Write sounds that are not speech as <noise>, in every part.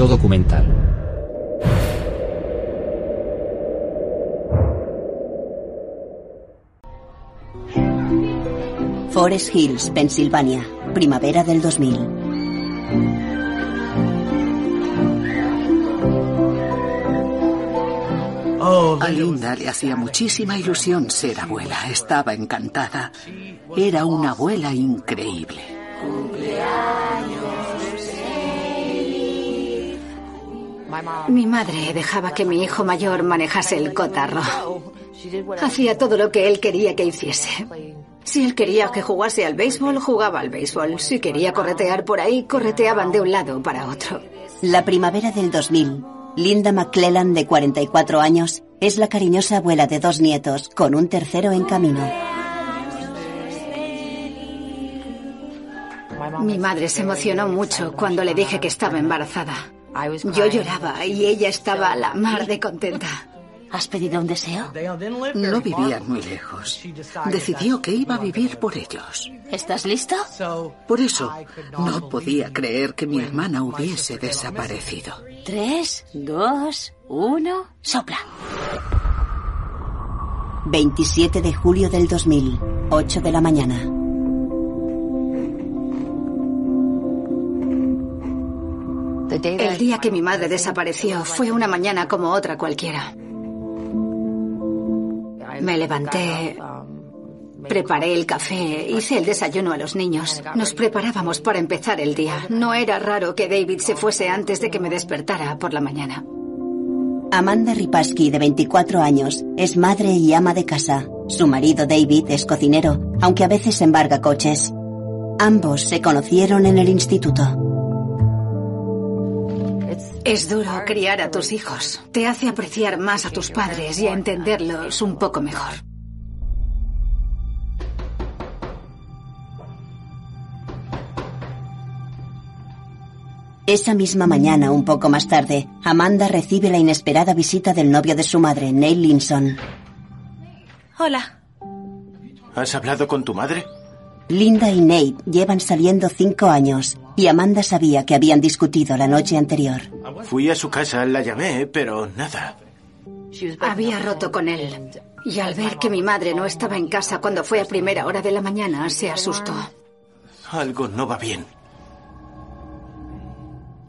Yo documental. Forest Hills, Pensilvania, primavera del 2000. A Linda le hacía muchísima ilusión ser abuela. Estaba encantada. Era una abuela increíble. Mi madre dejaba que mi hijo mayor manejase el cotarro. Hacía todo lo que él quería que hiciese. Si él quería que jugase al béisbol, jugaba al béisbol. Si quería corretear por ahí, correteaban de un lado para otro. La primavera del 2000. Linda McClellan, de 44 años, es la cariñosa abuela de dos nietos, con un tercero en camino. Mi madre se emocionó mucho cuando le dije que estaba embarazada. Yo lloraba y ella estaba a la mar de contenta. ¿Has pedido un deseo? No vivían muy lejos. Decidió que iba a vivir por ellos. ¿Estás listo? Por eso, no podía creer que mi hermana hubiese desaparecido. Tres, dos, uno, sopla. 27 de julio del 2000, 8 de la mañana. El día que mi madre desapareció fue una mañana como otra cualquiera. Me levanté, preparé el café, hice el desayuno a los niños. Nos preparábamos para empezar el día. No era raro que David se fuese antes de que me despertara por la mañana. Amanda Ripaski, de 24 años, es madre y ama de casa. Su marido David es cocinero, aunque a veces embarga coches. Ambos se conocieron en el instituto. Es duro criar a tus hijos. Te hace apreciar más a tus padres y a entenderlos un poco mejor. Esa misma mañana, un poco más tarde, Amanda recibe la inesperada visita del novio de su madre, Neil Linson. Hola. ¿Has hablado con tu madre? Linda y Nate llevan saliendo cinco años y Amanda sabía que habían discutido la noche anterior. Fui a su casa, la llamé, pero nada. Había roto con él. Y al ver que mi madre no estaba en casa cuando fue a primera hora de la mañana, se asustó. Algo no va bien.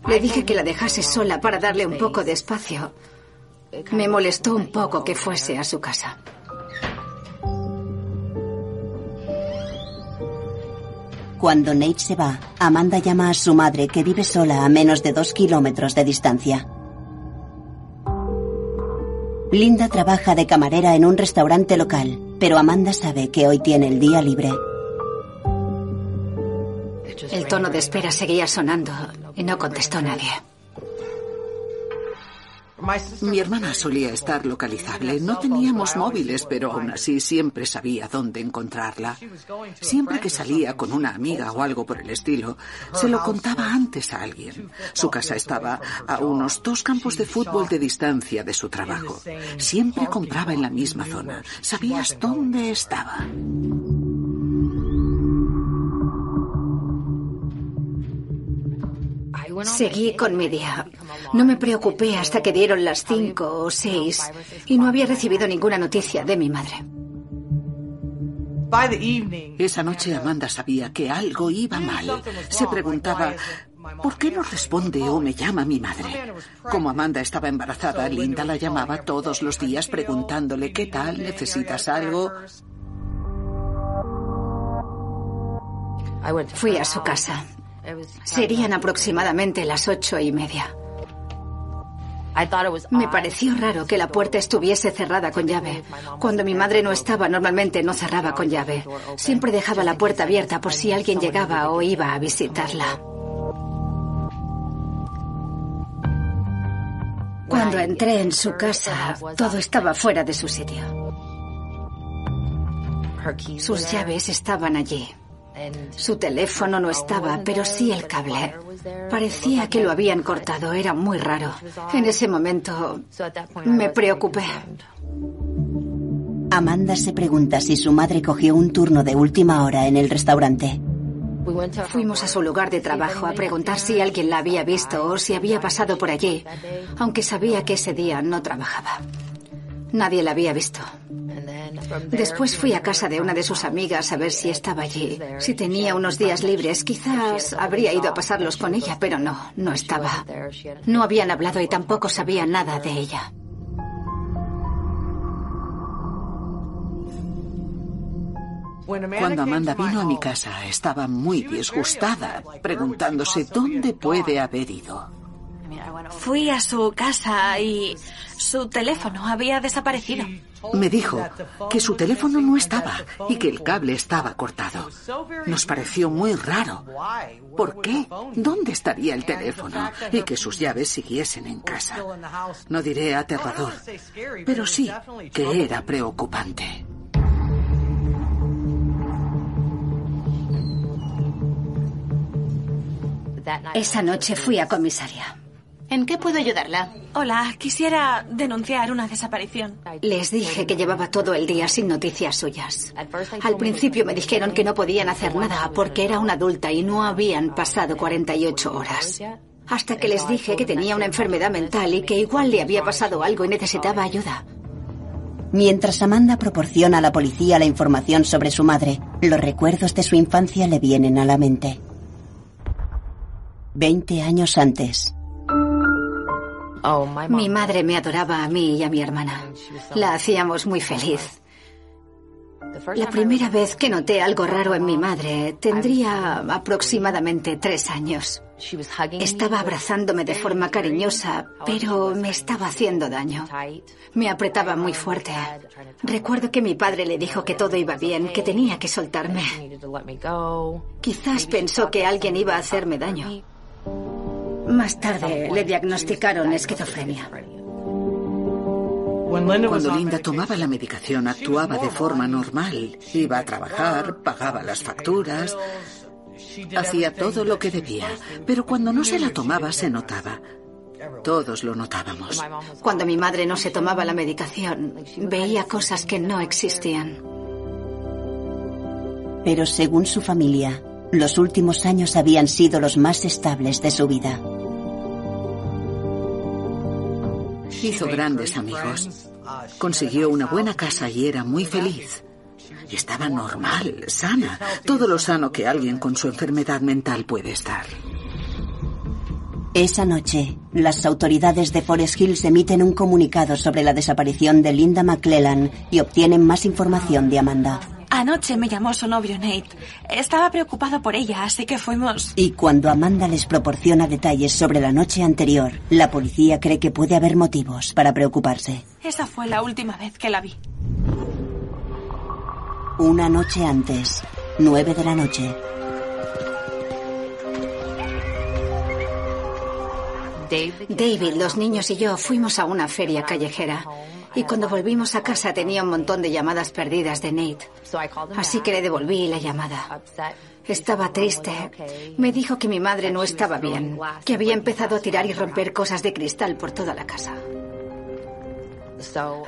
Le dije que la dejase sola para darle un poco de espacio. Me molestó un poco que fuese a su casa. Cuando Nate se va, Amanda llama a su madre que vive sola a menos de dos kilómetros de distancia. Linda trabaja de camarera en un restaurante local, pero Amanda sabe que hoy tiene el día libre. El tono de espera seguía sonando y no contestó nadie. Mi hermana solía estar localizable. No teníamos móviles, pero aún así siempre sabía dónde encontrarla. Siempre que salía con una amiga o algo por el estilo, se lo contaba antes a alguien. Su casa estaba a unos dos campos de fútbol de distancia de su trabajo. Siempre compraba en la misma zona. Sabías dónde estaba. Seguí con mi día. No me preocupé hasta que dieron las cinco o seis y no había recibido ninguna noticia de mi madre. Esa noche Amanda sabía que algo iba mal. Se preguntaba, ¿por qué no responde o me llama mi madre? Como Amanda estaba embarazada, Linda la llamaba todos los días preguntándole, ¿qué tal? ¿Necesitas algo? Fui a su casa. Serían aproximadamente las ocho y media. Me pareció raro que la puerta estuviese cerrada con llave. Cuando mi madre no estaba, normalmente no cerraba con llave. Siempre dejaba la puerta abierta por si alguien llegaba o iba a visitarla. Cuando entré en su casa, todo estaba fuera de su sitio. Sus llaves estaban allí. Su teléfono no estaba, pero sí el cable. Parecía que lo habían cortado, era muy raro. En ese momento me preocupé. Amanda se pregunta si su madre cogió un turno de última hora en el restaurante. Fuimos a su lugar de trabajo a preguntar si alguien la había visto o si había pasado por allí, aunque sabía que ese día no trabajaba. Nadie la había visto. Después fui a casa de una de sus amigas a ver si estaba allí. Si tenía unos días libres, quizás habría ido a pasarlos con ella, pero no, no estaba. No habían hablado y tampoco sabía nada de ella. Cuando Amanda vino a mi casa, estaba muy disgustada, preguntándose dónde puede haber ido. Fui a su casa y su teléfono había desaparecido. Me dijo que su teléfono no estaba y que el cable estaba cortado. Nos pareció muy raro. ¿Por qué? ¿Dónde estaría el teléfono? Y que sus llaves siguiesen en casa. No diré aterrador, pero sí que era preocupante. Esa noche fui a comisaría. ¿En qué puedo ayudarla? Hola, quisiera denunciar una desaparición. Les dije que llevaba todo el día sin noticias suyas. Al principio me dijeron que no podían hacer nada porque era una adulta y no habían pasado 48 horas. Hasta que les dije que tenía una enfermedad mental y que igual le había pasado algo y necesitaba ayuda. Mientras Amanda proporciona a la policía la información sobre su madre, los recuerdos de su infancia le vienen a la mente. Veinte años antes. Mi madre me adoraba a mí y a mi hermana. La hacíamos muy feliz. La primera vez que noté algo raro en mi madre tendría aproximadamente tres años. Estaba abrazándome de forma cariñosa, pero me estaba haciendo daño. Me apretaba muy fuerte. Recuerdo que mi padre le dijo que todo iba bien, que tenía que soltarme. Quizás pensó que alguien iba a hacerme daño. Más tarde le diagnosticaron esquizofrenia. Cuando Linda tomaba la medicación actuaba de forma normal. Iba a trabajar, pagaba las facturas, hacía todo lo que debía. Pero cuando no se la tomaba se notaba. Todos lo notábamos. Cuando mi madre no se tomaba la medicación, veía cosas que no existían. Pero según su familia, los últimos años habían sido los más estables de su vida. Hizo grandes amigos. Consiguió una buena casa y era muy feliz. Estaba normal, sana, todo lo sano que alguien con su enfermedad mental puede estar. Esa noche, las autoridades de Forest Hills emiten un comunicado sobre la desaparición de Linda McClellan y obtienen más información de Amanda. Anoche me llamó su novio Nate. Estaba preocupado por ella, así que fuimos... Y cuando Amanda les proporciona detalles sobre la noche anterior, la policía cree que puede haber motivos para preocuparse. Esa fue la última vez que la vi. Una noche antes, nueve de la noche. David, los niños y yo fuimos a una feria callejera. Y cuando volvimos a casa tenía un montón de llamadas perdidas de Nate. Así que le devolví la llamada. Estaba triste. Me dijo que mi madre no estaba bien, que había empezado a tirar y romper cosas de cristal por toda la casa.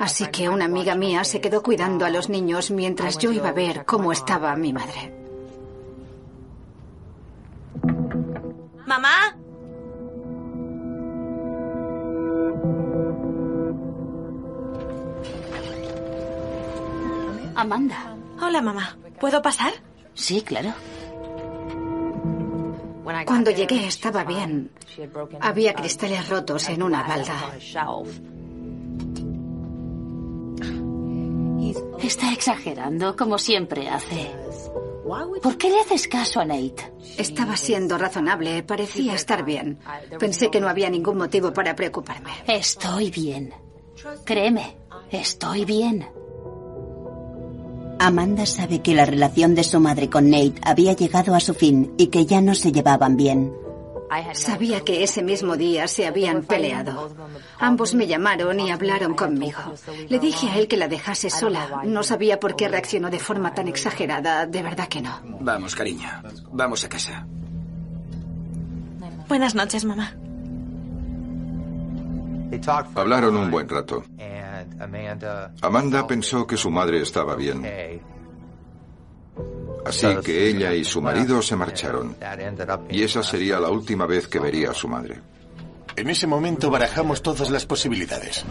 Así que una amiga mía se quedó cuidando a los niños mientras yo iba a ver cómo estaba mi madre. ¿Mamá? Amanda. Hola, mamá. ¿Puedo pasar? Sí, claro. Cuando llegué estaba bien. Había cristales rotos en una balda. Está exagerando, como siempre hace. ¿Por qué le haces caso a Nate? Estaba siendo razonable, parecía estar bien. Pensé que no había ningún motivo para preocuparme. Estoy bien. Créeme, estoy bien. Amanda sabe que la relación de su madre con Nate había llegado a su fin y que ya no se llevaban bien. Sabía que ese mismo día se habían peleado. Ambos me llamaron y hablaron conmigo. Le dije a él que la dejase sola. No sabía por qué reaccionó de forma tan exagerada. De verdad que no. Vamos, cariño. Vamos a casa. Buenas noches, mamá. Hablaron un buen rato. Amanda pensó que su madre estaba bien. Así que ella y su marido se marcharon. Y esa sería la última vez que vería a su madre. En ese momento barajamos todas las posibilidades.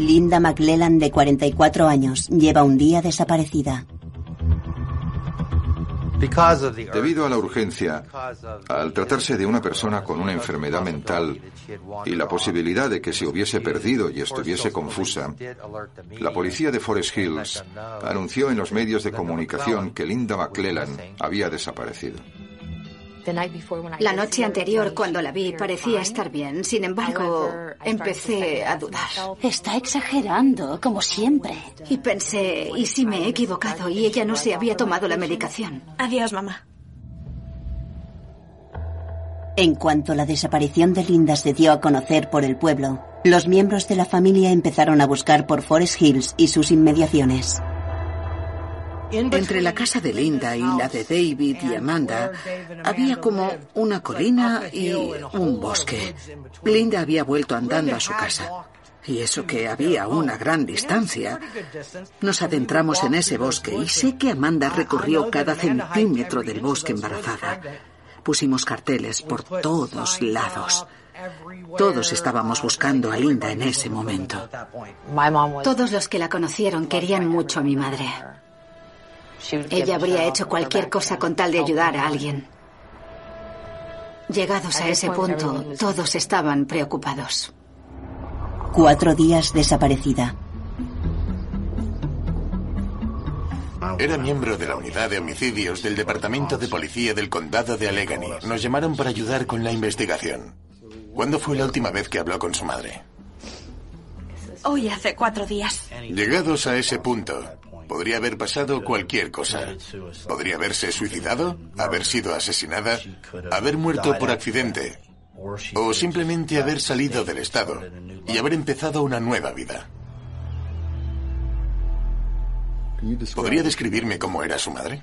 Linda McLellan, de 44 años, lleva un día desaparecida. Debido a la urgencia, al tratarse de una persona con una enfermedad mental y la posibilidad de que se hubiese perdido y estuviese confusa, la policía de Forest Hills anunció en los medios de comunicación que Linda McClellan había desaparecido. La noche anterior, cuando la vi, parecía estar bien. Sin embargo, empecé a dudar. Está exagerando, como siempre. Y pensé, ¿y si me he equivocado y ella no se había tomado la medicación? Adiós, mamá. En cuanto la desaparición de Linda se dio a conocer por el pueblo, los miembros de la familia empezaron a buscar por Forest Hills y sus inmediaciones. Entre la casa de Linda y la de David y Amanda había como una colina y un bosque. Linda había vuelto andando a su casa. Y eso que había una gran distancia. Nos adentramos en ese bosque y sé que Amanda recorrió cada centímetro del bosque embarazada. Pusimos carteles por todos lados. Todos estábamos buscando a Linda en ese momento. Todos los que la conocieron querían mucho a mi madre. Ella habría hecho cualquier cosa con tal de ayudar a alguien. Llegados a ese punto, todos estaban preocupados. Cuatro días desaparecida. Era miembro de la unidad de homicidios del Departamento de Policía del Condado de Allegheny. Nos llamaron para ayudar con la investigación. ¿Cuándo fue la última vez que habló con su madre? Hoy hace cuatro días. Llegados a ese punto, podría haber pasado cualquier cosa. Podría haberse suicidado, haber sido asesinada, haber muerto por accidente, o simplemente haber salido del Estado y haber empezado una nueva vida. ¿Podría describirme cómo era su madre?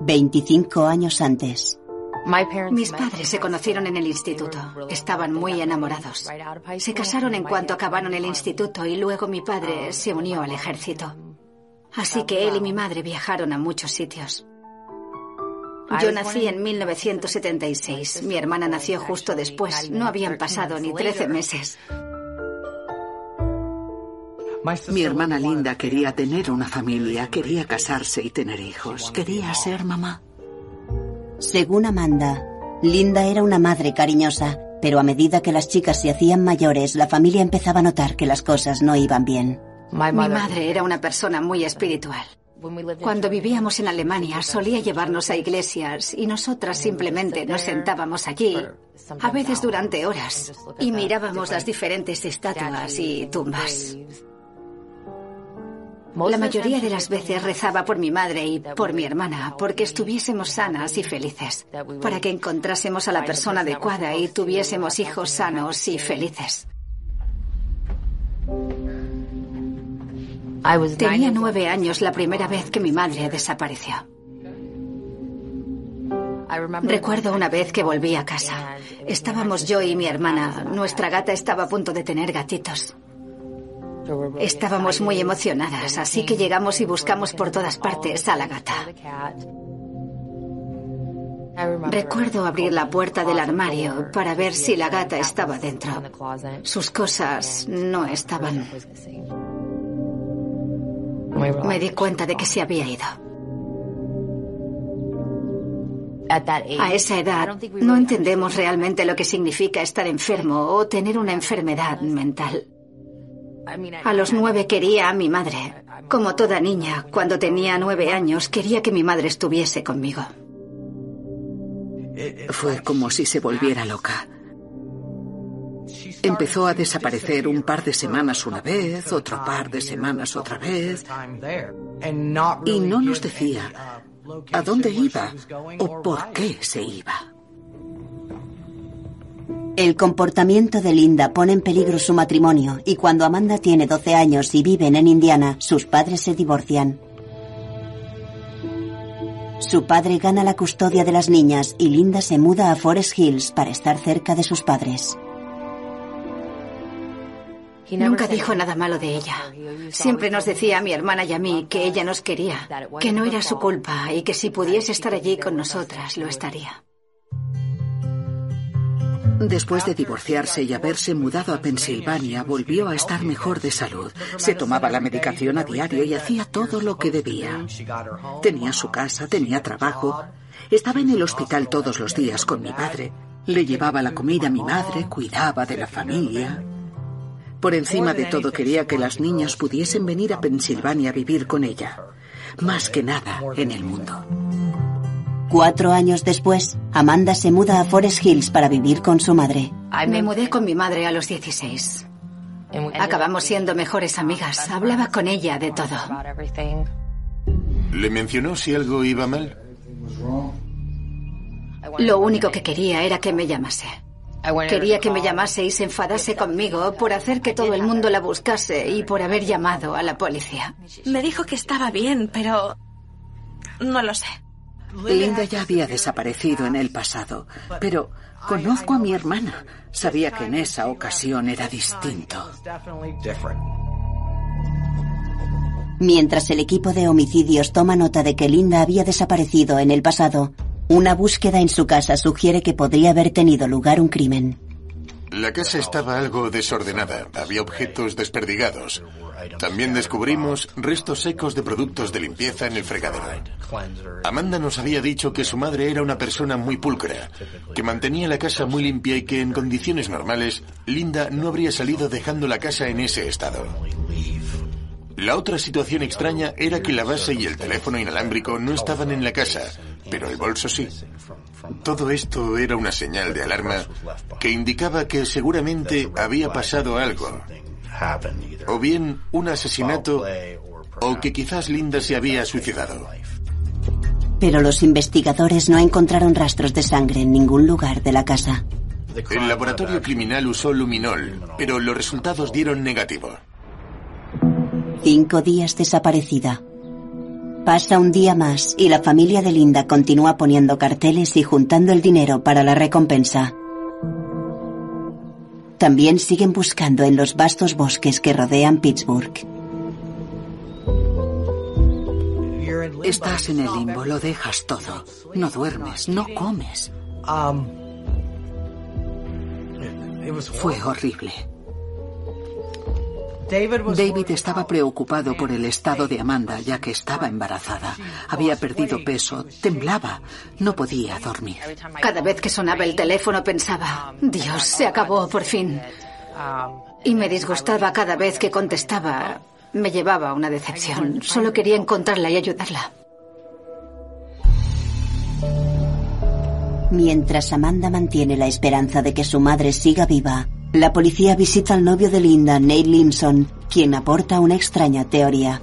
Veinticinco años antes. Mis padres se conocieron en el instituto. Estaban muy enamorados. Se casaron en cuanto acabaron el instituto y luego mi padre se unió al ejército. Así que él y mi madre viajaron a muchos sitios. Yo nací en 1976. Mi hermana nació justo después. No habían pasado ni 13 meses. Mi hermana Linda quería tener una familia, quería casarse y tener hijos, quería ser mamá. Según Amanda, Linda era una madre cariñosa, pero a medida que las chicas se hacían mayores, la familia empezaba a notar que las cosas no iban bien. Mi madre era una persona muy espiritual. Cuando vivíamos en Alemania solía llevarnos a iglesias y nosotras simplemente nos sentábamos allí, a veces durante horas, y mirábamos las diferentes estatuas y tumbas. La mayoría de las veces rezaba por mi madre y por mi hermana, porque estuviésemos sanas y felices, para que encontrásemos a la persona adecuada y tuviésemos hijos sanos y felices. Tenía nueve años la primera vez que mi madre desapareció. Recuerdo una vez que volví a casa. Estábamos yo y mi hermana. Nuestra gata estaba a punto de tener gatitos. Estábamos muy emocionadas, así que llegamos y buscamos por todas partes a la gata. Recuerdo abrir la puerta del armario para ver si la gata estaba dentro. Sus cosas no estaban. me di cuenta de que se había ido. A esa edad no entendemos realmente lo que significa estar enfermo o tener una enfermedad mental. A los nueve quería a mi madre. Como toda niña, cuando tenía nueve años, quería que mi madre estuviese conmigo. Fue como si se volviera loca. Empezó a desaparecer un par de semanas una vez, otro par de semanas otra vez, y no nos decía a dónde iba o por qué se iba. El comportamiento de Linda pone en peligro su matrimonio y cuando Amanda tiene 12 años y viven en Indiana, sus padres se divorcian. Su padre gana la custodia de las niñas y Linda se muda a Forest Hills para estar cerca de sus padres. Nunca dijo nada malo de ella. Siempre nos decía a mi hermana y a mí que ella nos quería, que no era su culpa y que si pudiese estar allí con nosotras lo estaría. Después de divorciarse y haberse mudado a Pensilvania, volvió a estar mejor de salud. Se tomaba la medicación a diario y hacía todo lo que debía. Tenía su casa, tenía trabajo. Estaba en el hospital todos los días con mi padre. Le llevaba la comida a mi madre, cuidaba de la familia. Por encima de todo quería que las niñas pudiesen venir a Pensilvania a vivir con ella. Más que nada en el mundo. Cuatro años después, Amanda se muda a Forest Hills para vivir con su madre. Me mudé con mi madre a los 16. Acabamos siendo mejores amigas. Hablaba con ella de todo. ¿Le mencionó si algo iba mal? Lo único que quería era que me llamase. Quería que me llamase y se enfadase conmigo por hacer que todo el mundo la buscase y por haber llamado a la policía. Me dijo que estaba bien, pero no lo sé. Linda ya había desaparecido en el pasado, pero conozco a mi hermana. Sabía que en esa ocasión era distinto. Mientras el equipo de homicidios toma nota de que Linda había desaparecido en el pasado, una búsqueda en su casa sugiere que podría haber tenido lugar un crimen. La casa estaba algo desordenada. Había objetos desperdigados. También descubrimos restos secos de productos de limpieza en el fregadero. Amanda nos había dicho que su madre era una persona muy pulcra, que mantenía la casa muy limpia y que en condiciones normales Linda no habría salido dejando la casa en ese estado. La otra situación extraña era que la base y el teléfono inalámbrico no estaban en la casa, pero el bolso sí. Todo esto era una señal de alarma que indicaba que seguramente había pasado algo. O bien un asesinato o que quizás Linda se había suicidado. Pero los investigadores no encontraron rastros de sangre en ningún lugar de la casa. El laboratorio criminal usó luminol, pero los resultados dieron negativo. Cinco días desaparecida. Pasa un día más y la familia de Linda continúa poniendo carteles y juntando el dinero para la recompensa. También siguen buscando en los vastos bosques que rodean Pittsburgh. Estás en el limbo, lo dejas todo. No duermes, no comes. Fue horrible. David estaba preocupado por el estado de Amanda, ya que estaba embarazada. Había perdido peso, temblaba, no podía dormir. Cada vez que sonaba el teléfono pensaba, Dios, se acabó por fin. Y me disgustaba cada vez que contestaba. Me llevaba a una decepción. Solo quería encontrarla y ayudarla. Mientras Amanda mantiene la esperanza de que su madre siga viva, la policía visita al novio de Linda, Nate Limson, quien aporta una extraña teoría.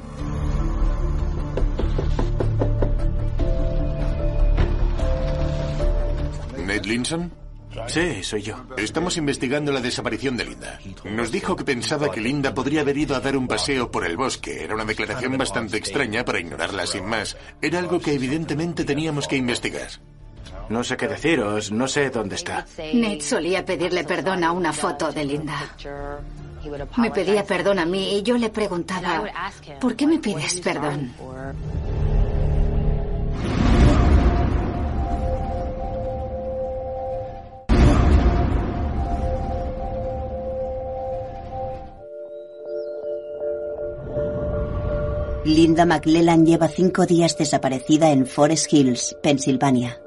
¿Nate Linson? Sí, soy yo. Estamos investigando la desaparición de Linda. Nos dijo que pensaba que Linda podría haber ido a dar un paseo por el bosque. Era una declaración bastante extraña para ignorarla sin más. Era algo que evidentemente teníamos que investigar. No sé qué deciros, no sé dónde está. Nate solía pedirle perdón a una foto de Linda. Me pedía perdón a mí y yo le preguntaba, ¿por qué me pides perdón? Linda McLellan lleva cinco días desaparecida en Forest Hills, Pensilvania.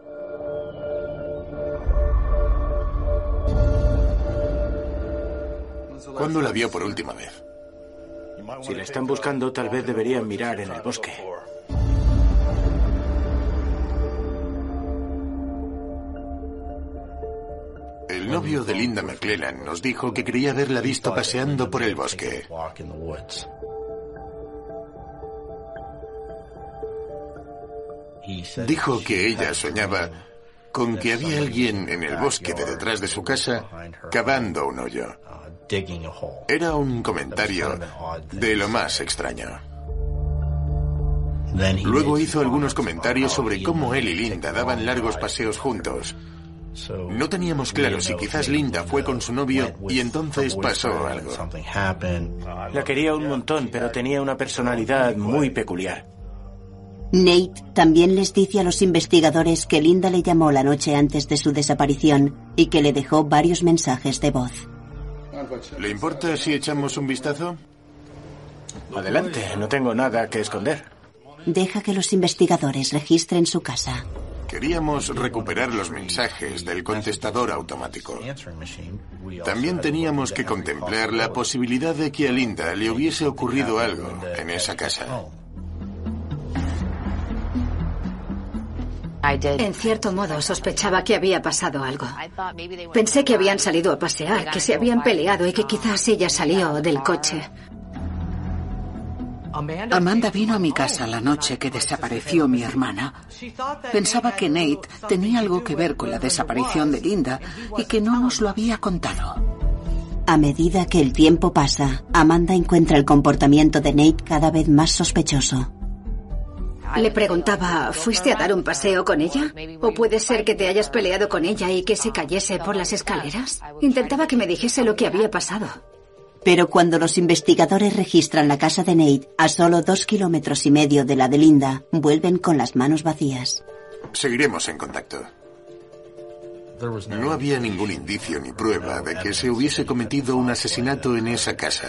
¿Cuándo la vio por última vez? Si la están buscando, tal vez deberían mirar en el bosque. El novio de Linda McClellan nos dijo que creía haberla visto paseando por el bosque. Dijo que ella soñaba con que había alguien en el bosque de detrás de su casa cavando un hoyo. Era un comentario de lo más extraño. Luego hizo algunos comentarios sobre cómo él y Linda daban largos paseos juntos. No teníamos claro si quizás Linda fue con su novio y entonces pasó algo. La quería un montón, pero tenía una personalidad muy peculiar. Nate también les dice a los investigadores que Linda le llamó la noche antes de su desaparición y que le dejó varios mensajes de voz. ¿Le importa si echamos un vistazo? Adelante, no tengo nada que esconder. Deja que los investigadores registren su casa. Queríamos recuperar los mensajes del contestador automático. También teníamos que contemplar la posibilidad de que a Linda le hubiese ocurrido algo en esa casa. En cierto modo sospechaba que había pasado algo. Pensé que habían salido a pasear, que se habían peleado y que quizás ella salió del coche. Amanda vino a mi casa la noche que desapareció mi hermana. Pensaba que Nate tenía algo que ver con la desaparición de Linda y que no nos lo había contado. A medida que el tiempo pasa, Amanda encuentra el comportamiento de Nate cada vez más sospechoso. Le preguntaba, ¿fuiste a dar un paseo con ella? ¿O puede ser que te hayas peleado con ella y que se cayese por las escaleras? Intentaba que me dijese lo que había pasado. Pero cuando los investigadores registran la casa de Nate a solo dos kilómetros y medio de la de Linda, vuelven con las manos vacías. Seguiremos en contacto. No había ningún indicio ni prueba de que se hubiese cometido un asesinato en esa casa.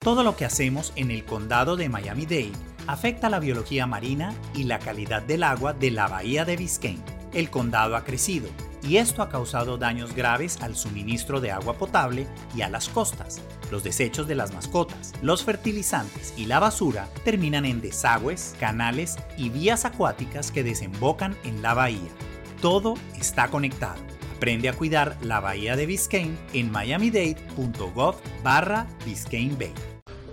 Todo lo que hacemos en el condado de Miami-Dade afecta la biología marina y la calidad del agua de la bahía de Biscayne. El condado ha crecido y esto ha causado daños graves al suministro de agua potable y a las costas. Los desechos de las mascotas, los fertilizantes y la basura terminan en desagües, canales y vías acuáticas que desembocan en la bahía. Todo está conectado. Aprende a cuidar la bahía de Biscayne en miamidade.gov barra Biscayne.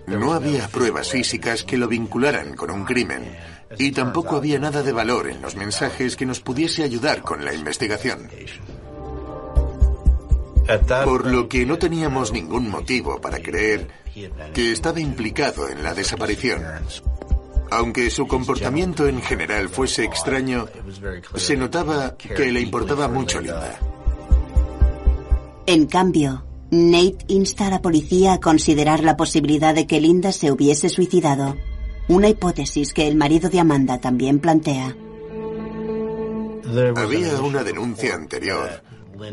No había pruebas físicas que lo vincularan con un crimen y tampoco había nada de valor en los mensajes que nos pudiese ayudar con la investigación. Por lo que no teníamos ningún motivo para creer que estaba implicado en la desaparición. Aunque su comportamiento en general fuese extraño, se notaba que le importaba mucho Linda. En cambio, Nate insta a la policía a considerar la posibilidad de que Linda se hubiese suicidado, una hipótesis que el marido de Amanda también plantea. Había una denuncia anterior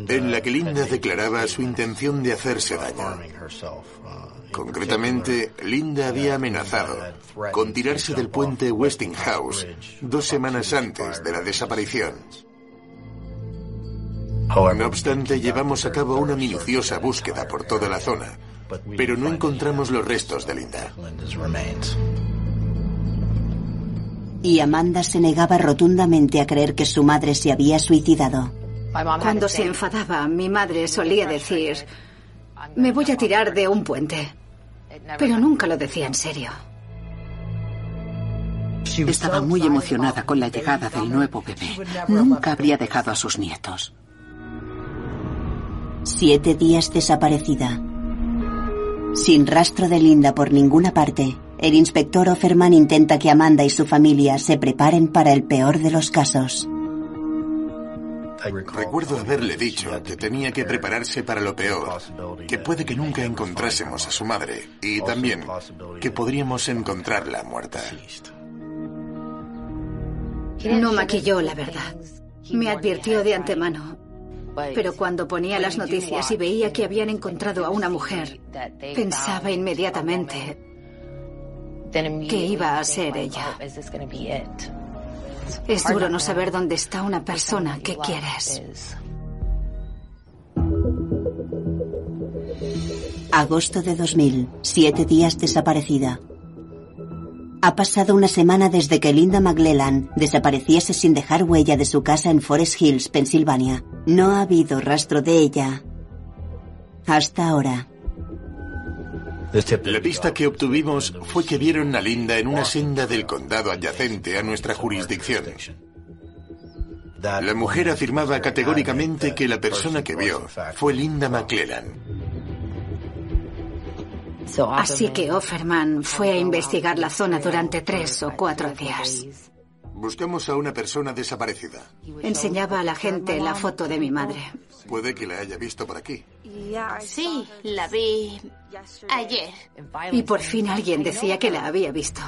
en la que Linda declaraba su intención de hacerse daño. Concretamente, Linda había amenazado con tirarse del puente Westinghouse dos semanas antes de la desaparición. No obstante, llevamos a cabo una minuciosa búsqueda por toda la zona, pero no encontramos los restos de Linda. Y Amanda se negaba rotundamente a creer que su madre se había suicidado. Cuando se enfadaba, mi madre solía decir, me voy a tirar de un puente. Pero nunca lo decía en serio. Estaba muy emocionada con la llegada del nuevo bebé. Nunca habría dejado a sus nietos. Siete días desaparecida. Sin rastro de Linda por ninguna parte, El inspector Offerman intenta que Amanda y su familia se preparen para el peor de los casos. Recuerdo haberle dicho que tenía que prepararse para lo peor, que puede que nunca encontrásemos a su madre y también que podríamos encontrarla muerta. No maquilló la verdad. Me advirtió de antemano. Pero cuando ponía las noticias y veía que habían encontrado a una mujer, pensaba inmediatamente que iba a ser ella. Es duro no saber dónde está una persona que quieres. Agosto de 2000, siete días desaparecida. Ha pasado una semana desde que Linda McLellan desapareciese sin dejar huella de su casa en Forest Hills, Pensilvania. No ha habido rastro de ella hasta ahora. La pista que obtuvimos fue que vieron a Linda en una senda del condado adyacente a nuestra jurisdicción. La mujer afirmaba categóricamente que la persona que vio fue Linda McClellan. Así que Offerman fue a investigar la zona durante tres o cuatro días. Buscamos a una persona desaparecida. Enseñaba a la gente la foto de mi madre. Puede que la haya visto por aquí. Sí, la vi ayer. Y por fin alguien decía que la había visto.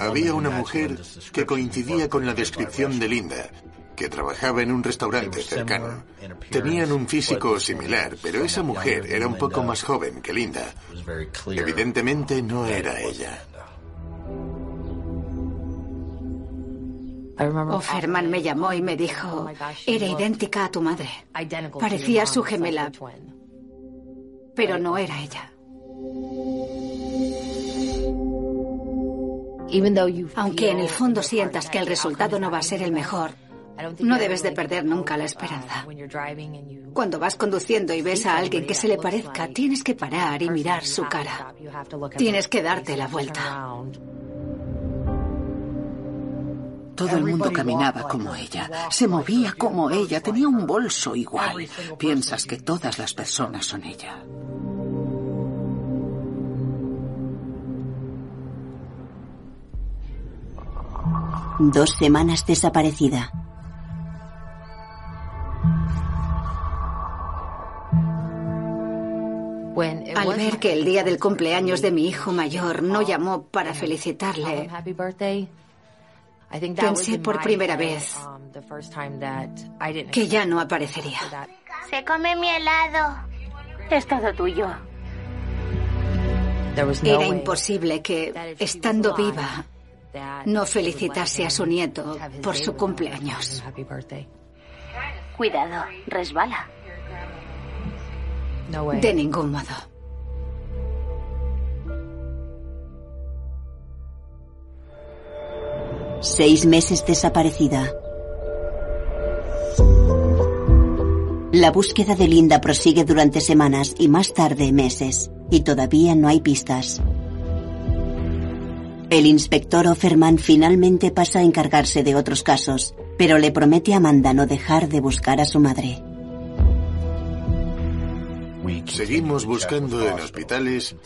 Había una mujer que coincidía con la descripción de Linda, que trabajaba en un restaurante cercano. Tenían un físico similar, pero esa mujer era un poco más joven que Linda. Evidentemente no era ella. Offerman me llamó y me dijo, era idéntica a tu madre. Parecía su gemela, pero no era ella. Aunque en el fondo sientas que el resultado no va a ser el mejor, no debes de perder nunca la esperanza. Cuando vas conduciendo y ves a alguien que se le parezca, tienes que parar y mirar su cara. Tienes que darte la vuelta. Todo el mundo caminaba como ella, se movía como ella, tenía un bolso igual. Piensas que todas las personas son ella. Dos semanas desaparecida. Al ver que el día del cumpleaños de mi hijo mayor no llamó para felicitarle, Pensé por primera vez que ya no aparecería. Se come mi helado. Es todo tuyo. Era imposible que, estando viva, no felicitase a su nieto por su cumpleaños. Cuidado, resbala. De ningún modo. Seis meses desaparecida. La búsqueda de Linda prosigue durante semanas y más tarde meses, y todavía no hay pistas. El inspector Offerman finalmente pasa a encargarse de otros casos, pero le promete a Amanda no dejar de buscar a su madre. Seguimos buscando en hospitales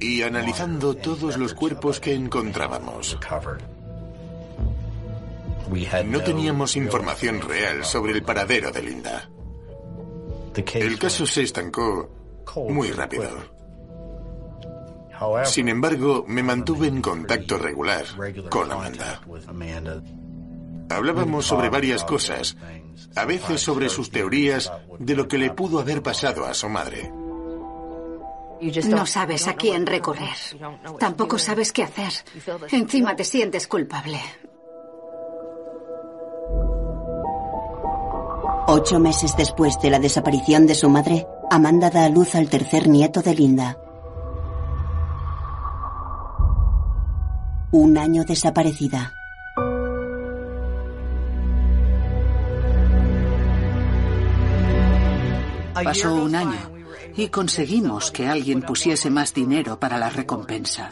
y analizando todos los cuerpos que encontrábamos. No teníamos información real sobre el paradero de Linda. El caso se estancó muy rápido. Sin embargo, me mantuve en contacto regular con Amanda. Hablábamos sobre varias cosas, a veces sobre sus teorías de lo que le pudo haber pasado a su madre. No sabes a quién recurrir. Tampoco sabes qué hacer. Encima te sientes culpable. Ocho meses después de la desaparición de su madre, Amanda da a luz al tercer nieto de Linda. Un año desaparecida. Pasó un año y conseguimos que alguien pusiese más dinero para la recompensa.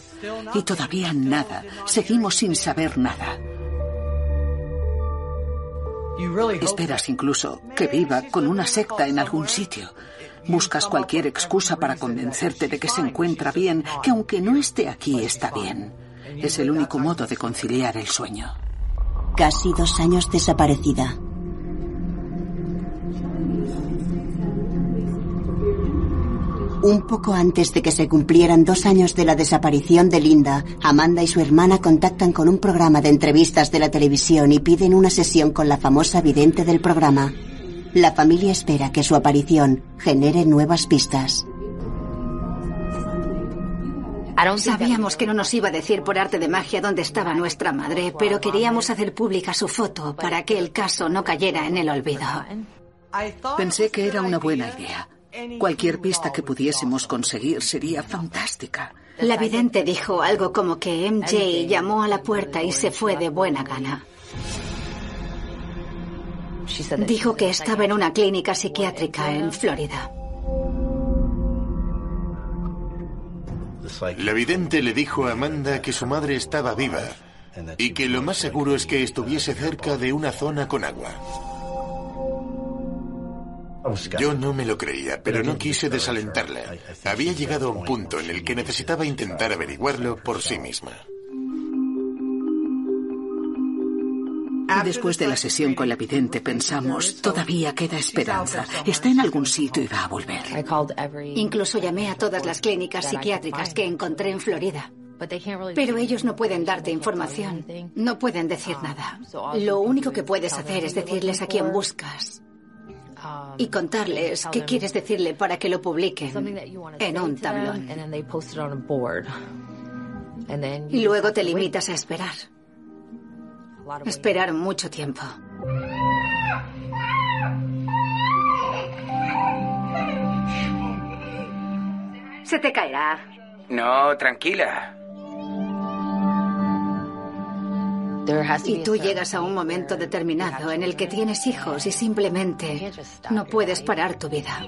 Y todavía nada. Seguimos sin saber nada. Esperas incluso que viva con una secta en algún sitio. Buscas cualquier excusa para convencerte de que se encuentra bien, que aunque no esté aquí está bien. Es el único modo de conciliar el sueño. Casi dos años desaparecida. Un poco antes de que se cumplieran dos años de la desaparición de Linda, Amanda y su hermana contactan con un programa de entrevistas de la televisión y piden una sesión con la famosa vidente del programa. La familia espera que su aparición genere nuevas pistas. Sabíamos que no nos iba a decir por arte de magia dónde estaba nuestra madre, pero queríamos hacer pública su foto para que el caso no cayera en el olvido. Pensé que era una buena idea. Cualquier pista que pudiésemos conseguir sería fantástica. La vidente dijo algo como que MJ llamó a la puerta y se fue de buena gana. Dijo que estaba en una clínica psiquiátrica en Florida. La vidente le dijo a Amanda que su madre estaba viva y que lo más seguro es que estuviese cerca de una zona con agua. Yo no me lo creía, pero no quise desalentarla. Había llegado a un punto en el que necesitaba intentar averiguarlo por sí misma. Después de la sesión con la vidente pensamos, todavía queda esperanza. Está en algún sitio y va a volver. Incluso llamé a todas las clínicas psiquiátricas que encontré en Florida. Pero ellos no pueden darte información. No pueden decir nada. Lo único que puedes hacer es decirles a quién buscas y contarles qué quieres decirle para que lo publiquen en un tablón. Y luego te limitas a esperar. Esperar mucho tiempo. Se te caerá. No, tranquila. Y tú llegas a un momento determinado en el que tienes hijos y simplemente no puedes parar tu vida.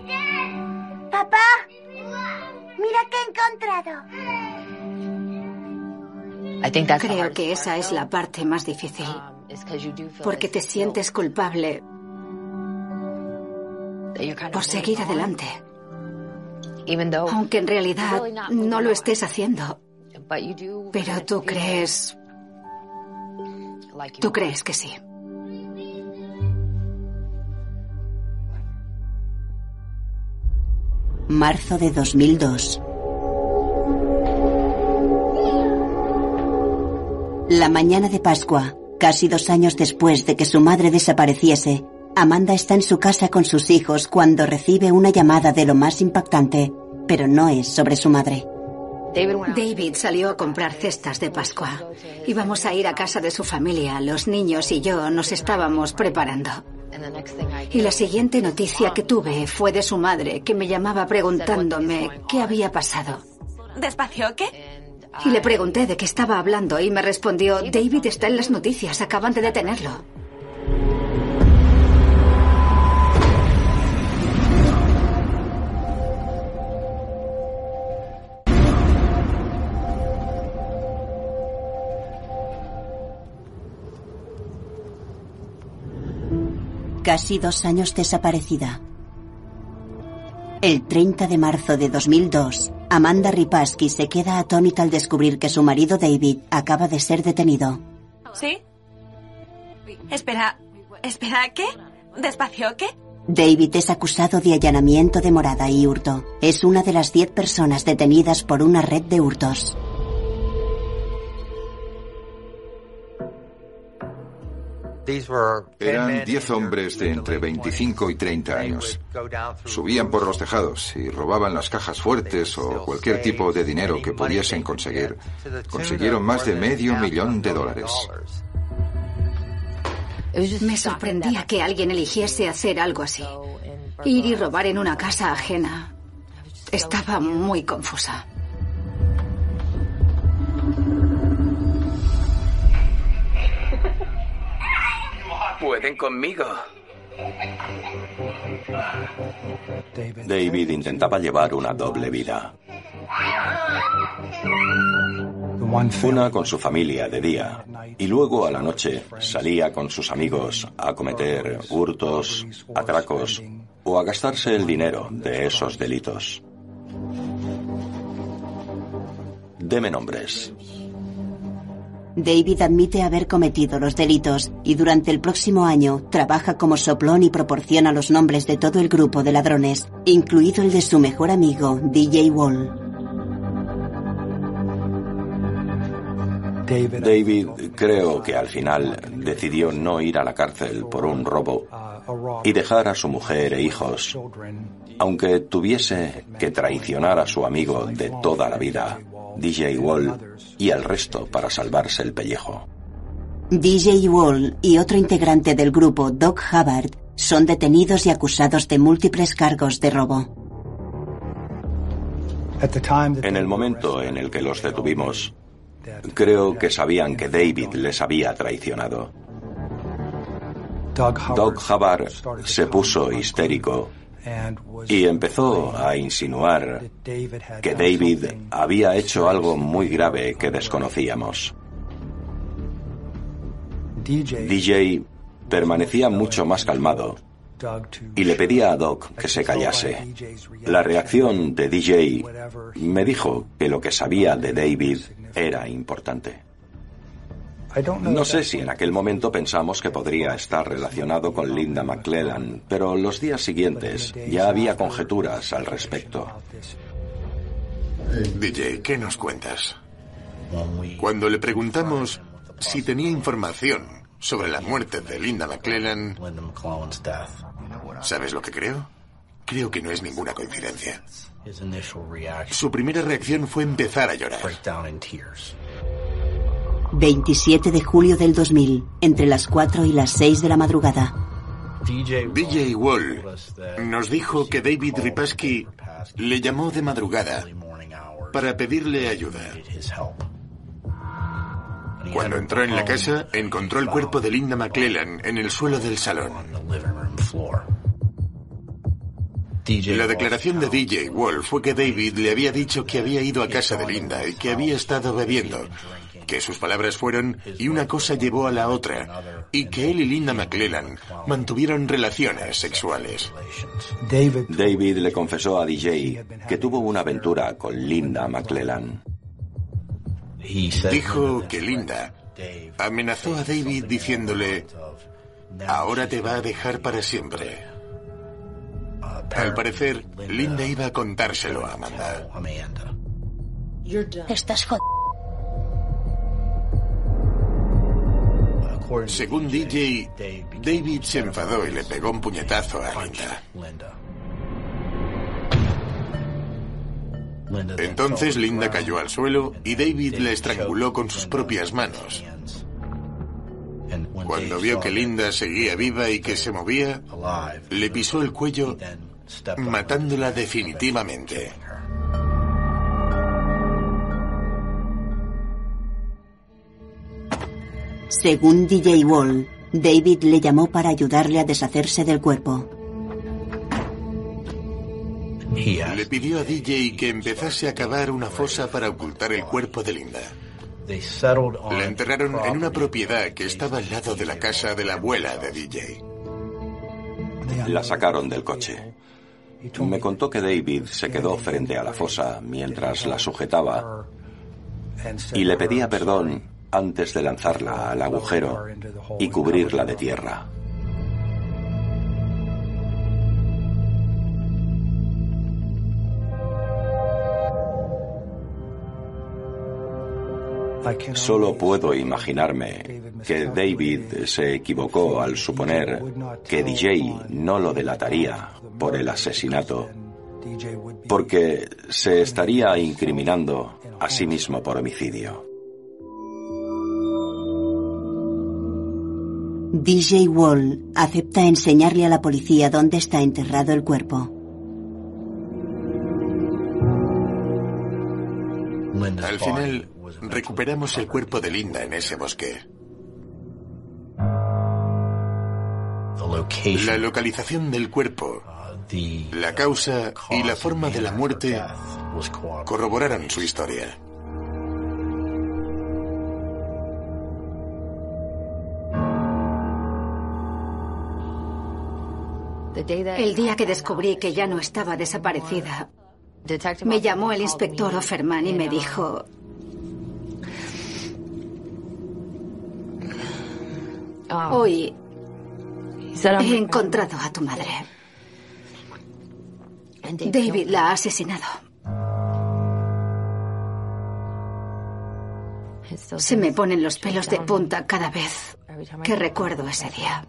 Papá, mira qué he encontrado. Creo que esa es la parte más difícil, porque te sientes culpable por seguir adelante, aunque en realidad no lo estés haciendo. Pero tú crees Tú crees que sí. Marzo de 2002. La mañana de Pascua, casi dos años después de que su madre desapareciese, Amanda está en su casa con sus hijos cuando recibe una llamada de lo más impactante, pero no es sobre su madre. David salió a comprar cestas de Pascua. Íbamos a ir a casa de su familia. Los niños y yo nos estábamos preparando. Y la siguiente noticia que tuve fue de su madre, que me llamaba preguntándome qué había pasado. ¿Despacio qué? Y le pregunté de qué estaba hablando y me respondió, David está en las noticias, acaban de detenerlo. Casi dos años desaparecida. El 30 de marzo de 2002, Amanda Ripaski se queda atónita al descubrir que su marido David acaba de ser detenido. ¿Sí? Espera, espera, ¿qué? ¿Despacio qué? David es acusado de allanamiento de morada y hurto. Es una de las diez personas detenidas por una red de hurtos. Eran 10 hombres de entre 25 y 30 años. Subían por los tejados y robaban las cajas fuertes o cualquier tipo de dinero que pudiesen conseguir. Consiguieron más de medio millón de dólares. Me sorprendía que alguien eligiese hacer algo así. Ir y robar en una casa ajena. Estaba muy confusa. Pueden conmigo. David intentaba llevar una doble vida. Una con su familia de día y luego a la noche salía con sus amigos a cometer hurtos, atracos o a gastarse el dinero de esos delitos. Deme nombres. David admite haber cometido los delitos y durante el próximo año trabaja como soplón y proporciona los nombres de todo el grupo de ladrones, incluido el de su mejor amigo, DJ Wall. David creo que al final decidió no ir a la cárcel por un robo y dejar a su mujer e hijos, aunque tuviese que traicionar a su amigo de toda la vida, DJ Wall, y al resto para salvarse el pellejo. DJ Wall y otro integrante del grupo, Doc Hubbard, son detenidos y acusados de múltiples cargos de robo. En el momento en el que los detuvimos, creo que sabían que David les había traicionado. Doc Hubbard se puso histérico y empezó a insinuar que David había hecho algo muy grave que desconocíamos. DJ permanecía mucho más calmado y le pedía a Doc que se callase. La reacción de DJ me dijo que lo que sabía de David era importante. No sé si en aquel momento pensamos que podría estar relacionado con Linda McClellan, pero los días siguientes ya había conjeturas al respecto. DJ, ¿qué nos cuentas? Cuando le preguntamos si tenía información sobre la muerte de Linda McClellan, ¿sabes lo que creo? Creo que no es ninguna coincidencia. Su primera reacción fue empezar a llorar. 27 de julio del 2000, entre las 4 y las 6 de la madrugada. DJ Wall nos dijo que David Ripaski le llamó de madrugada para pedirle ayuda. Cuando entró en la casa, encontró el cuerpo de Linda McClellan en el suelo del salón. La declaración de DJ Wall fue que David le había dicho que había ido a casa de Linda y que había estado bebiendo que sus palabras fueron y una cosa llevó a la otra, y que él y Linda McClellan mantuvieron relaciones sexuales. David le confesó a DJ que tuvo una aventura con Linda McClellan. Dijo que Linda amenazó a David diciéndole, ahora te va a dejar para siempre. Al parecer, Linda iba a contárselo a Amanda. Estás jodido. Según DJ, David se enfadó y le pegó un puñetazo a Linda. Entonces Linda cayó al suelo y David la estranguló con sus propias manos. Cuando vio que Linda seguía viva y que se movía, le pisó el cuello, matándola definitivamente. Según DJ Wall, David le llamó para ayudarle a deshacerse del cuerpo. Le pidió a DJ que empezase a cavar una fosa para ocultar el cuerpo de Linda. La enterraron en una propiedad que estaba al lado de la casa de la abuela de DJ. La sacaron del coche. Me contó que David se quedó frente a la fosa mientras la sujetaba y le pedía perdón antes de lanzarla al agujero y cubrirla de tierra. Solo puedo imaginarme que David se equivocó al suponer que DJ no lo delataría por el asesinato, porque se estaría incriminando a sí mismo por homicidio. DJ Wall acepta enseñarle a la policía dónde está enterrado el cuerpo. Al final, recuperamos el cuerpo de Linda en ese bosque. La localización del cuerpo, la causa y la forma de la muerte corroboraron su historia. El día que descubrí que ya no estaba desaparecida, me llamó el inspector Offerman y me dijo, hoy he encontrado a tu madre. David la ha asesinado. Se me ponen los pelos de punta cada vez que recuerdo ese día.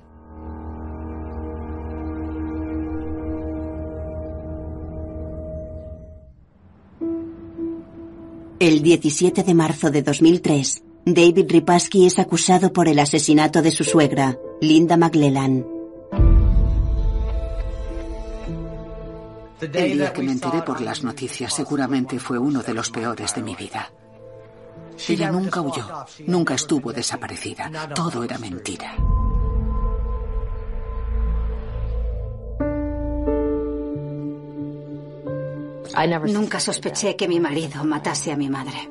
El 17 de marzo de 2003, David Ripaski es acusado por el asesinato de su suegra, Linda McLellan. El día que me enteré por las noticias seguramente fue uno de los peores de mi vida. Ella nunca huyó, nunca estuvo desaparecida. Todo era mentira. Nunca sospeché que mi marido matase a mi madre.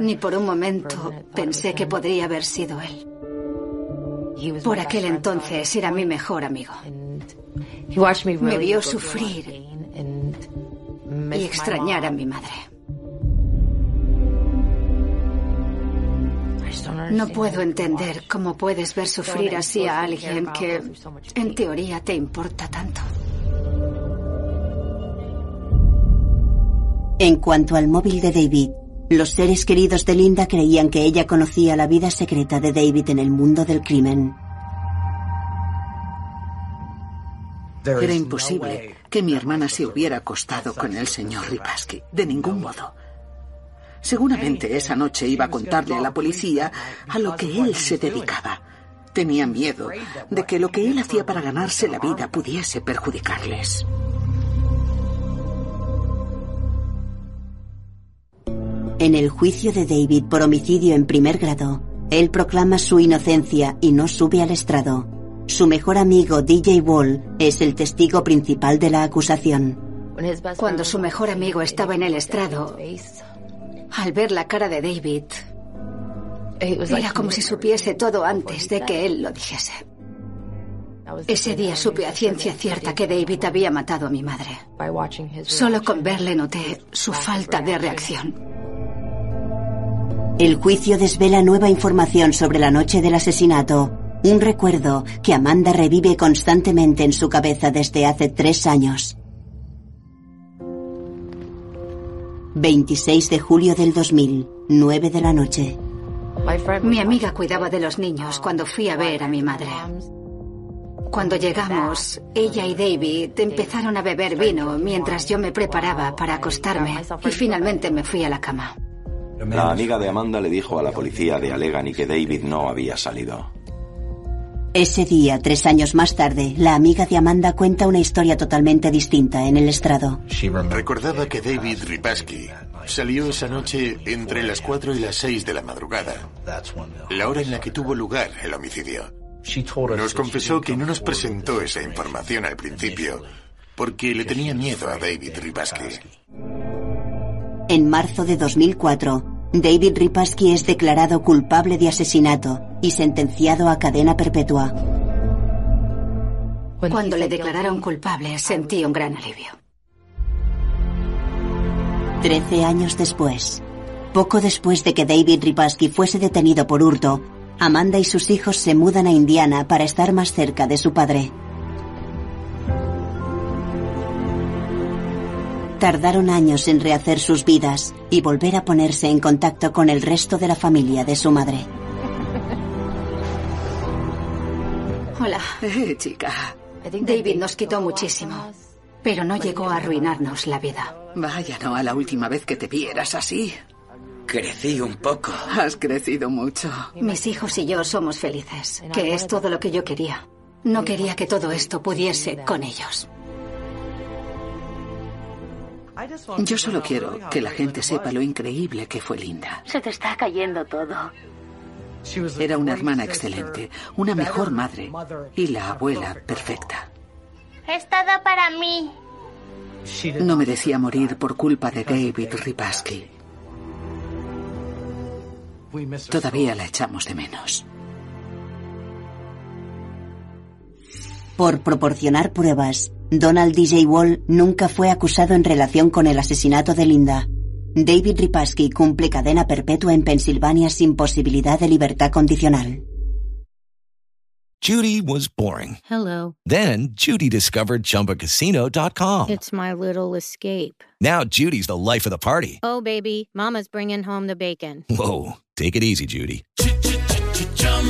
Ni por un momento pensé que podría haber sido él. Por aquel entonces era mi mejor amigo. Me vio sufrir y extrañar a mi madre. No puedo entender cómo puedes ver sufrir así a alguien que en teoría te importa tanto. En cuanto al móvil de David, los seres queridos de Linda creían que ella conocía la vida secreta de David en el mundo del crimen. Era imposible que mi hermana se hubiera acostado con el señor Ripaski. De ningún modo. Seguramente esa noche iba a contarle a la policía a lo que él se dedicaba. Tenía miedo de que lo que él hacía para ganarse la vida pudiese perjudicarles. En el juicio de David por homicidio en primer grado, él proclama su inocencia y no sube al estrado. Su mejor amigo DJ Wall es el testigo principal de la acusación. Cuando su mejor amigo estaba en el estrado, al ver la cara de David, era como si supiese todo antes de que él lo dijese. Ese día supe a ciencia cierta que David había matado a mi madre. Solo con verle noté su falta de reacción. El juicio desvela nueva información sobre la noche del asesinato, un recuerdo que Amanda revive constantemente en su cabeza desde hace tres años. 26 de julio del 2000, 9 de la noche. Mi amiga cuidaba de los niños cuando fui a ver a mi madre. Cuando llegamos, ella y David empezaron a beber vino mientras yo me preparaba para acostarme y finalmente me fui a la cama. La amiga de Amanda le dijo a la policía de Allegheny que David no había salido. Ese día, tres años más tarde, la amiga de Amanda cuenta una historia totalmente distinta en el estrado. Recordaba que David Ripaski salió esa noche entre las 4 y las 6 de la madrugada, la hora en la que tuvo lugar el homicidio. Nos confesó que no nos presentó esa información al principio porque le tenía miedo a David Ripaski. En marzo de 2004, David Ripaski es declarado culpable de asesinato y sentenciado a cadena perpetua. Cuando le declararon culpable sentí un gran alivio. Trece años después, poco después de que David Ripaski fuese detenido por hurto, Amanda y sus hijos se mudan a Indiana para estar más cerca de su padre. Tardaron años en rehacer sus vidas y volver a ponerse en contacto con el resto de la familia de su madre. <laughs> Hola. Eh, chica. David nos quitó muchísimo, pero no llegó a arruinarnos la vida. Vaya, no, a la última vez que te vieras así. Crecí un poco. Has crecido mucho. Mis hijos y yo somos felices, que es todo lo que yo quería. No quería que todo esto pudiese con ellos. Yo solo quiero que la gente sepa lo increíble que fue Linda. Se te está cayendo todo. Era una hermana excelente, una mejor madre y la abuela perfecta. Es todo para mí. No merecía morir por culpa de David Ripaski. Todavía la echamos de menos. Por proporcionar pruebas, Donald DJ Wall nunca fue acusado en relación con el asesinato de Linda. David Ripaski cumple cadena perpetua en Pensilvania sin posibilidad de libertad condicional. Judy was boring. Hello. Then Judy discovered ChumbaCasino.com. It's my little escape. Now Judy's the life of the party. Oh, baby, Mama's bringing home the bacon. Whoa, take it easy, Judy.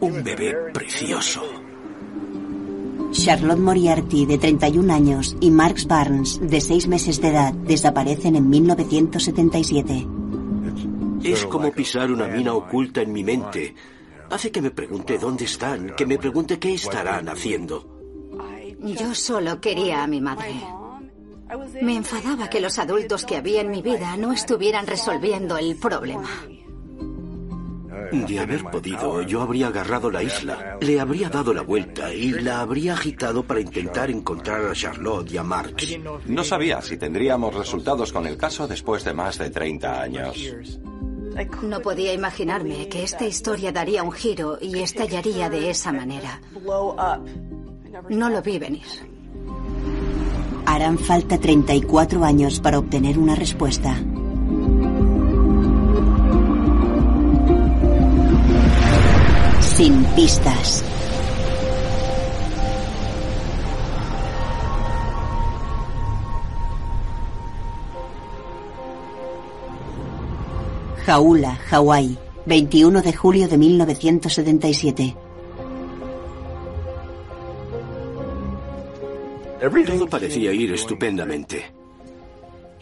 un bebé precioso. Charlotte Moriarty, de 31 años, y Marx Barnes, de 6 meses de edad, desaparecen en 1977. Es como pisar una mina oculta en mi mente. Hace que me pregunte dónde están, que me pregunte qué estarán haciendo. Yo solo quería a mi madre. Me enfadaba que los adultos que había en mi vida no estuvieran resolviendo el problema. De haber podido, yo habría agarrado la isla, le habría dado la vuelta y la habría agitado para intentar encontrar a Charlotte y a Marx. No sabía si tendríamos resultados con el caso después de más de 30 años. No podía imaginarme que esta historia daría un giro y estallaría de esa manera. No lo vi venir. Harán falta 34 años para obtener una respuesta. Sin pistas. Jaula, Hawái, 21 de julio de 1977. Todo parecía ir estupendamente.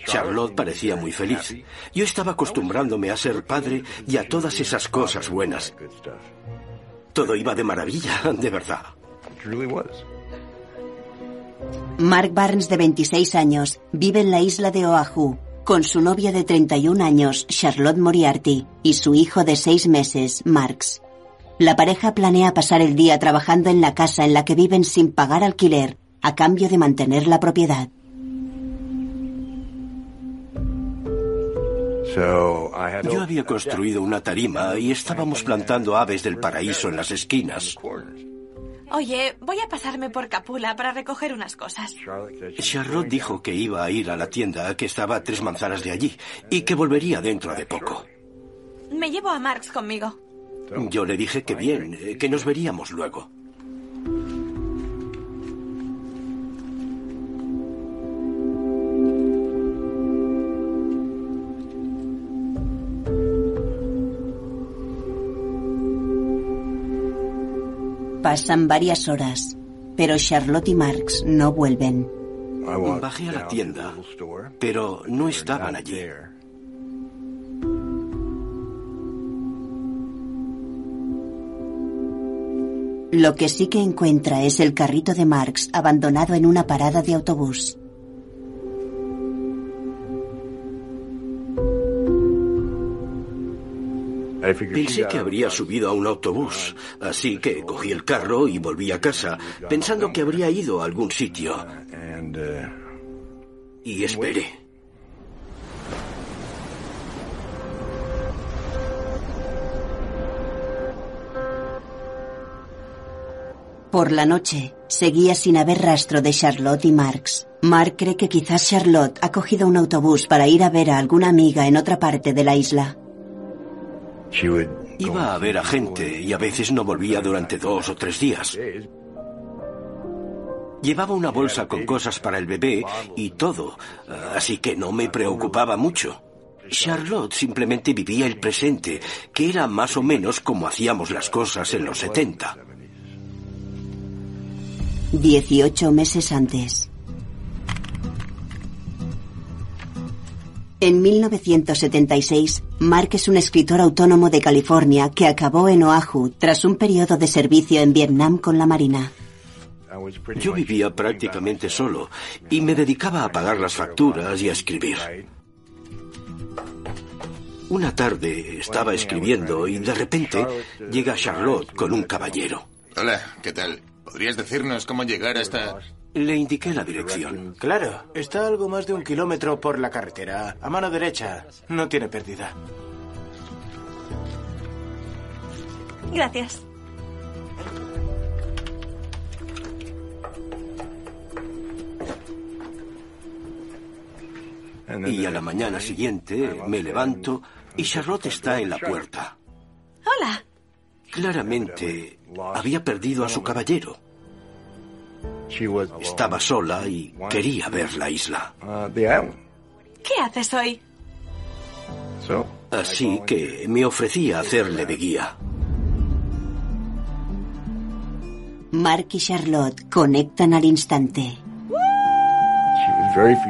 Charlotte parecía muy feliz. Yo estaba acostumbrándome a ser padre y a todas esas cosas buenas. Todo iba de maravilla, de verdad. Mark Barnes, de 26 años, vive en la isla de Oahu con su novia de 31 años, Charlotte Moriarty, y su hijo de 6 meses, Marx. La pareja planea pasar el día trabajando en la casa en la que viven sin pagar alquiler, a cambio de mantener la propiedad. Yo había construido una tarima y estábamos plantando aves del paraíso en las esquinas. Oye, voy a pasarme por Capula para recoger unas cosas. Charlotte dijo que iba a ir a la tienda que estaba a tres manzanas de allí y que volvería dentro de poco. Me llevo a Marx conmigo. Yo le dije que bien, que nos veríamos luego. Pasan varias horas, pero Charlotte y Marx no vuelven. Bajé a la tienda, pero no estaban allí. Lo que sí que encuentra es el carrito de Marx abandonado en una parada de autobús. Pensé que habría subido a un autobús, así que cogí el carro y volví a casa, pensando que habría ido a algún sitio. Y esperé. Por la noche, seguía sin haber rastro de Charlotte y Marx. Mark cree que quizás Charlotte ha cogido un autobús para ir a ver a alguna amiga en otra parte de la isla. Iba a ver a gente y a veces no volvía durante dos o tres días. Llevaba una bolsa con cosas para el bebé y todo, así que no me preocupaba mucho. Charlotte simplemente vivía el presente, que era más o menos como hacíamos las cosas en los 70. 18 meses antes. En 1976, Mark es un escritor autónomo de California que acabó en Oahu tras un periodo de servicio en Vietnam con la Marina. Yo vivía prácticamente solo y me dedicaba a pagar las facturas y a escribir. Una tarde estaba escribiendo y de repente llega Charlotte con un caballero. Hola, ¿qué tal? ¿Podrías decirnos cómo llegar hasta...? Le indiqué la dirección. Claro, está algo más de un kilómetro por la carretera, a mano derecha. No tiene pérdida. Gracias. Y a la mañana siguiente me levanto y Charlotte está en la puerta. Hola. Claramente había perdido a su caballero. Estaba sola y quería ver la isla. ¿Qué haces hoy? Así que me ofrecía hacerle de guía. Mark y Charlotte conectan al instante.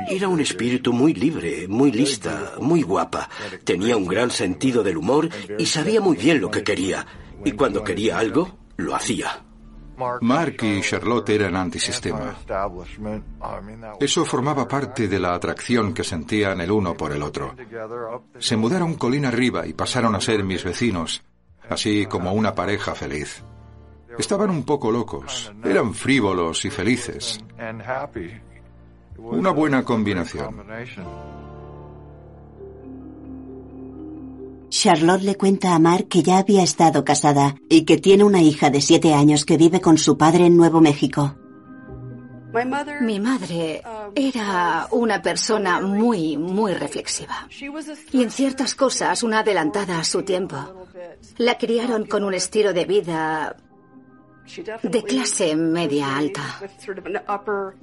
Era un espíritu muy libre, muy lista, muy guapa. Tenía un gran sentido del humor y sabía muy bien lo que quería. Y cuando quería algo, lo hacía. Mark y Charlotte eran antisistema. Eso formaba parte de la atracción que sentían el uno por el otro. Se mudaron colina arriba y pasaron a ser mis vecinos, así como una pareja feliz. Estaban un poco locos, eran frívolos y felices. Una buena combinación. Charlotte le cuenta a Mark que ya había estado casada y que tiene una hija de siete años que vive con su padre en Nuevo México. Mi madre era una persona muy, muy reflexiva. Y en ciertas cosas una adelantada a su tiempo. La criaron con un estilo de vida de clase media alta.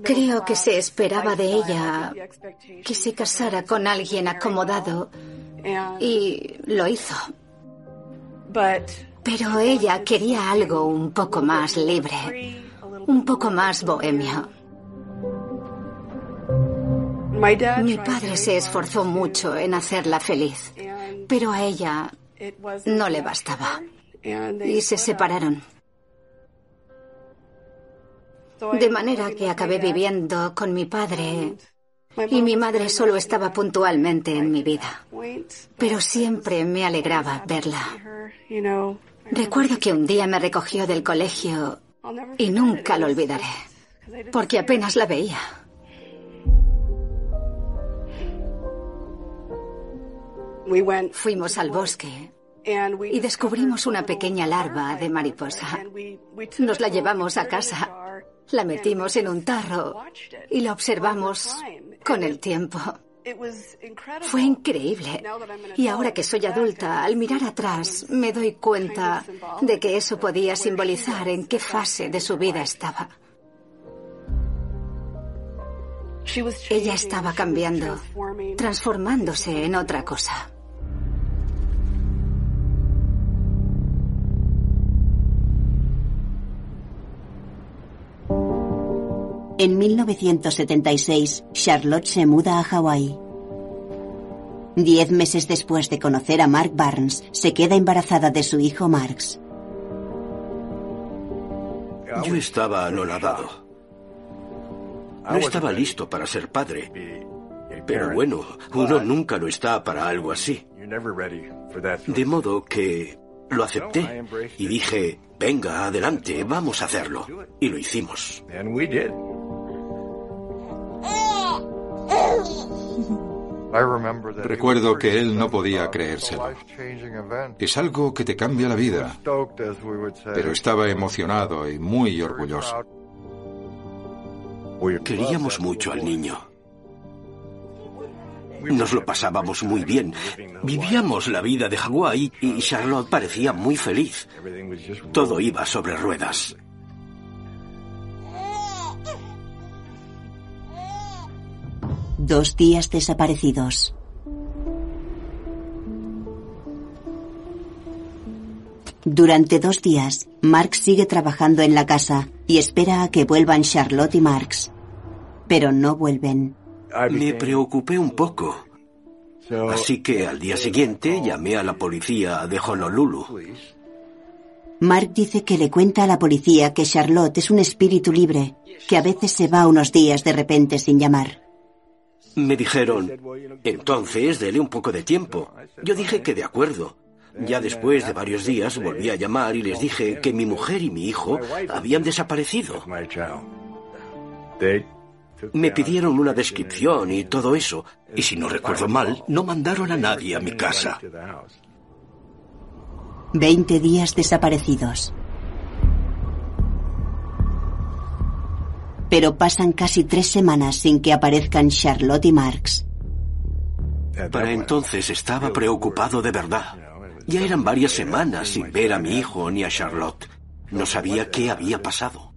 Creo que se esperaba de ella que se casara con alguien acomodado y lo hizo. Pero ella quería algo un poco más libre, un poco más bohemio. Mi padre se esforzó mucho en hacerla feliz, pero a ella no le bastaba. Y se separaron. De manera que acabé viviendo con mi padre y mi madre solo estaba puntualmente en mi vida. Pero siempre me alegraba verla. Recuerdo que un día me recogió del colegio y nunca lo olvidaré, porque apenas la veía. Fuimos al bosque y descubrimos una pequeña larva de mariposa. Nos la llevamos a casa, la metimos en un tarro y la observamos con el tiempo. Fue increíble. Y ahora que soy adulta, al mirar atrás, me doy cuenta de que eso podía simbolizar en qué fase de su vida estaba. Ella estaba cambiando, transformándose en otra cosa. En 1976, Charlotte se muda a Hawái. Diez meses después de conocer a Mark Barnes, se queda embarazada de su hijo Marx. Yo estaba anonadado. No estaba listo para ser padre. Pero bueno, uno nunca lo está para algo así. De modo que lo acepté y dije, venga, adelante, vamos a hacerlo. Y lo hicimos. Recuerdo que él no podía creérselo. Es algo que te cambia la vida. Pero estaba emocionado y muy orgulloso. Queríamos mucho al niño. Nos lo pasábamos muy bien. Vivíamos la vida de Hawái y Charlotte parecía muy feliz. Todo iba sobre ruedas. Dos días desaparecidos. Durante dos días, Mark sigue trabajando en la casa y espera a que vuelvan Charlotte y Marx. Pero no vuelven. Me preocupé un poco. Así que al día siguiente llamé a la policía de Honolulu. Mark dice que le cuenta a la policía que Charlotte es un espíritu libre, que a veces se va unos días de repente sin llamar. Me dijeron, entonces dele un poco de tiempo. Yo dije que de acuerdo. Ya después de varios días volví a llamar y les dije que mi mujer y mi hijo habían desaparecido. Me pidieron una descripción y todo eso, y si no recuerdo mal, no mandaron a nadie a mi casa. Veinte días desaparecidos. Pero pasan casi tres semanas sin que aparezcan Charlotte y Marx. Para entonces estaba preocupado de verdad. Ya eran varias semanas sin ver a mi hijo ni a Charlotte. No sabía qué había pasado.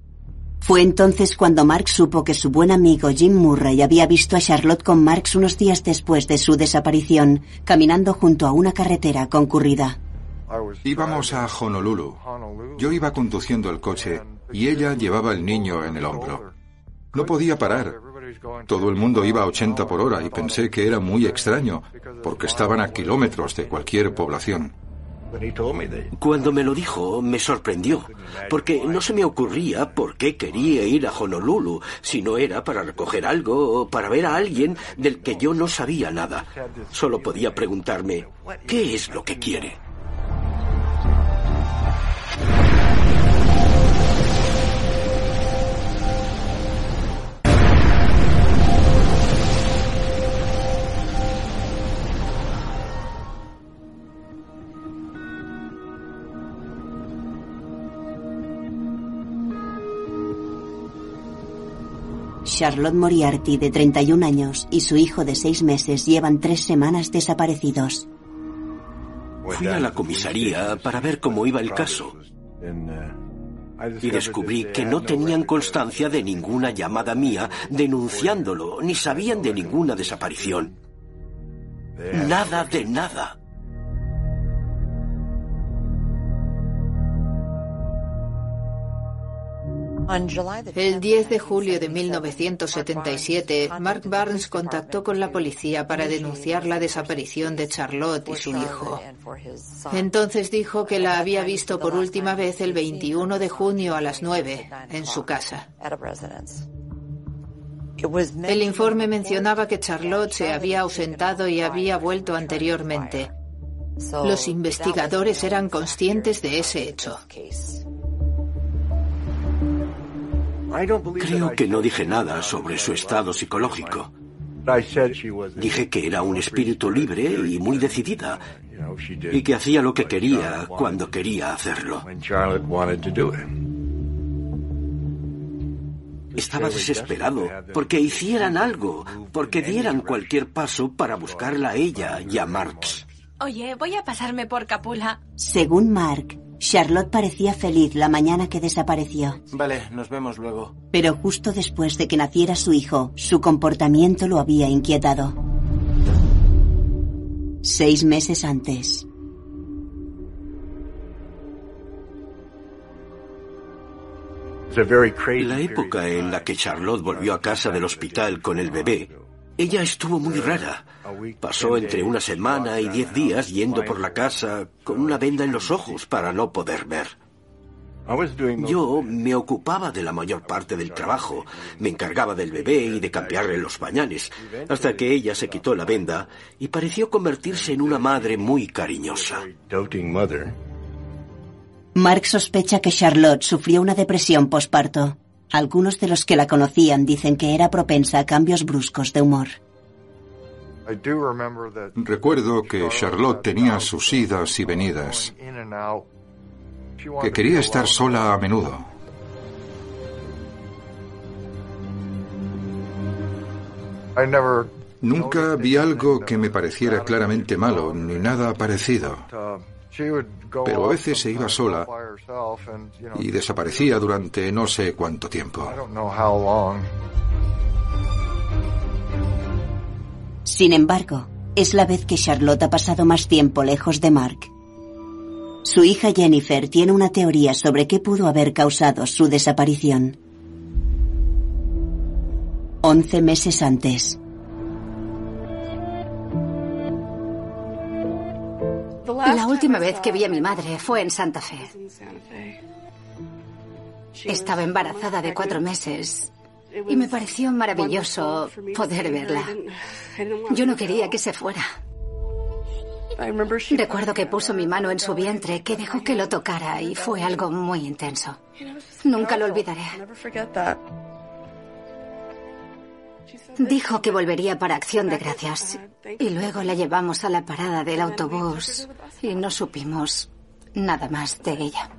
Fue entonces cuando Mark supo que su buen amigo Jim Murray había visto a Charlotte con Marx unos días después de su desaparición, caminando junto a una carretera concurrida. Íbamos a Honolulu. Yo iba conduciendo el coche y ella llevaba el niño en el hombro. No podía parar. Todo el mundo iba a 80 por hora y pensé que era muy extraño, porque estaban a kilómetros de cualquier población. Cuando me lo dijo, me sorprendió, porque no se me ocurría por qué quería ir a Honolulu, si no era para recoger algo o para ver a alguien del que yo no sabía nada. Solo podía preguntarme, ¿qué es lo que quiere? Charlotte Moriarty, de 31 años, y su hijo de 6 meses llevan tres semanas desaparecidos. Fui a la comisaría para ver cómo iba el caso. Y descubrí que no tenían constancia de ninguna llamada mía denunciándolo, ni sabían de ninguna desaparición. Nada de nada. El 10 de julio de 1977, Mark Barnes contactó con la policía para denunciar la desaparición de Charlotte y su hijo. Entonces dijo que la había visto por última vez el 21 de junio a las 9 en su casa. El informe mencionaba que Charlotte se había ausentado y había vuelto anteriormente. Los investigadores eran conscientes de ese hecho. Creo que no dije nada sobre su estado psicológico. Dije que era un espíritu libre y muy decidida, y que hacía lo que quería cuando quería hacerlo. Estaba desesperado porque hicieran algo, porque dieran cualquier paso para buscarla a ella y a Marx. Oye, voy a pasarme por Capula. Según Mark, Charlotte parecía feliz la mañana que desapareció. Vale, nos vemos luego. Pero justo después de que naciera su hijo, su comportamiento lo había inquietado. Seis meses antes. La época en la que Charlotte volvió a casa del hospital con el bebé, ella estuvo muy rara. Pasó entre una semana y diez días yendo por la casa con una venda en los ojos para no poder ver. Yo me ocupaba de la mayor parte del trabajo, me encargaba del bebé y de cambiarle los pañales, hasta que ella se quitó la venda y pareció convertirse en una madre muy cariñosa. Mark sospecha que Charlotte sufrió una depresión posparto. Algunos de los que la conocían dicen que era propensa a cambios bruscos de humor. Recuerdo que Charlotte tenía sus idas y venidas, que quería estar sola a menudo. Nunca vi algo que me pareciera claramente malo, ni nada parecido. Pero a veces se iba sola y desaparecía durante no sé cuánto tiempo. Sin embargo, es la vez que Charlotte ha pasado más tiempo lejos de Mark. Su hija Jennifer tiene una teoría sobre qué pudo haber causado su desaparición. Once meses antes. La última vez que vi a mi madre fue en Santa Fe. Estaba embarazada de cuatro meses y me pareció maravilloso poder verla. Yo no quería que se fuera. Recuerdo que puso mi mano en su vientre, que dejó que lo tocara y fue algo muy intenso. Nunca lo olvidaré. Dijo que volvería para Acción de Gracias y luego la llevamos a la parada del autobús y no supimos nada más de ella.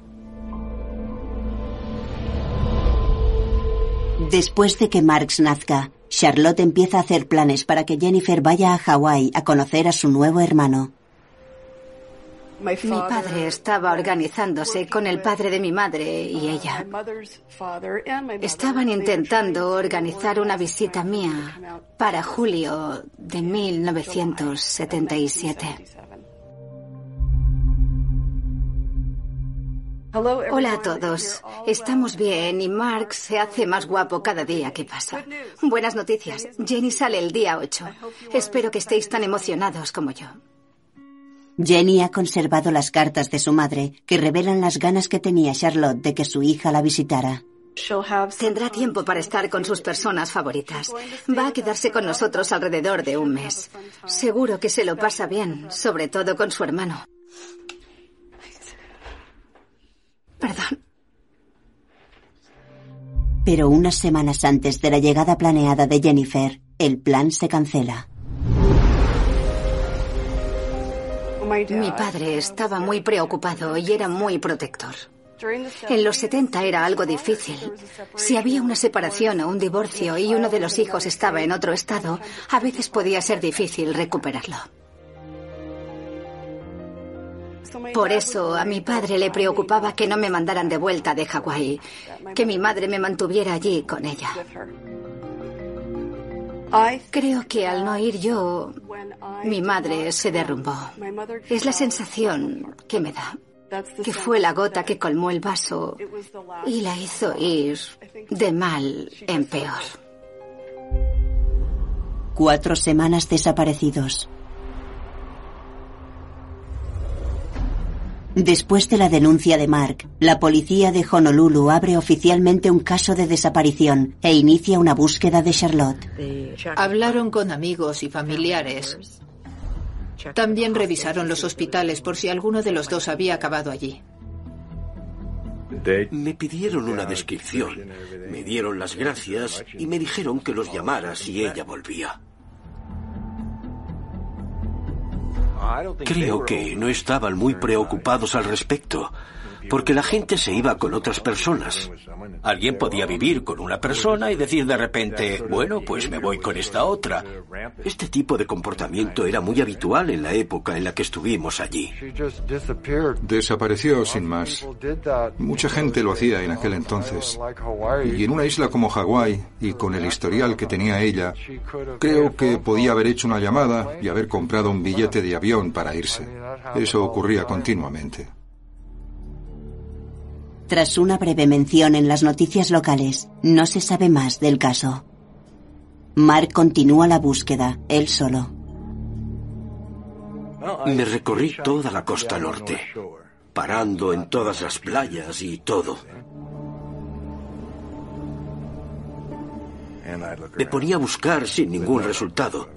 Después de que Marx nazca, Charlotte empieza a hacer planes para que Jennifer vaya a Hawái a conocer a su nuevo hermano. Mi padre estaba organizándose con el padre de mi madre y ella. Estaban intentando organizar una visita mía para julio de 1977. Hola a todos. Estamos bien y Mark se hace más guapo cada día que pasa. Buenas noticias. Jenny sale el día 8. Espero que estéis tan emocionados como yo. Jenny ha conservado las cartas de su madre que revelan las ganas que tenía Charlotte de que su hija la visitara. Tendrá tiempo para estar con sus personas favoritas. Va a quedarse con nosotros alrededor de un mes. Seguro que se lo pasa bien, sobre todo con su hermano. Perdón. Pero unas semanas antes de la llegada planeada de Jennifer, el plan se cancela. Mi padre estaba muy preocupado y era muy protector. En los 70 era algo difícil. Si había una separación o un divorcio y uno de los hijos estaba en otro estado, a veces podía ser difícil recuperarlo. Por eso a mi padre le preocupaba que no me mandaran de vuelta de Hawái, que mi madre me mantuviera allí con ella. Creo que al no ir yo, mi madre se derrumbó. Es la sensación que me da, que fue la gota que colmó el vaso y la hizo ir de mal en peor. Cuatro semanas desaparecidos. Después de la denuncia de Mark, la policía de Honolulu abre oficialmente un caso de desaparición e inicia una búsqueda de Charlotte. Hablaron con amigos y familiares. También revisaron los hospitales por si alguno de los dos había acabado allí. Me pidieron una descripción, me dieron las gracias y me dijeron que los llamara si ella volvía. Creo que no estaban muy preocupados al respecto, porque la gente se iba con otras personas. Alguien podía vivir con una persona y decir de repente, bueno, pues me voy con esta otra. Este tipo de comportamiento era muy habitual en la época en la que estuvimos allí. Desapareció sin más. Mucha gente lo hacía en aquel entonces. Y en una isla como Hawái, y con el historial que tenía ella, creo que podía haber hecho una llamada y haber comprado un billete de avión para irse. Eso ocurría continuamente. Tras una breve mención en las noticias locales, no se sabe más del caso. Mark continúa la búsqueda, él solo. Me recorrí toda la costa norte, parando en todas las playas y todo. Me ponía a buscar sin ningún resultado.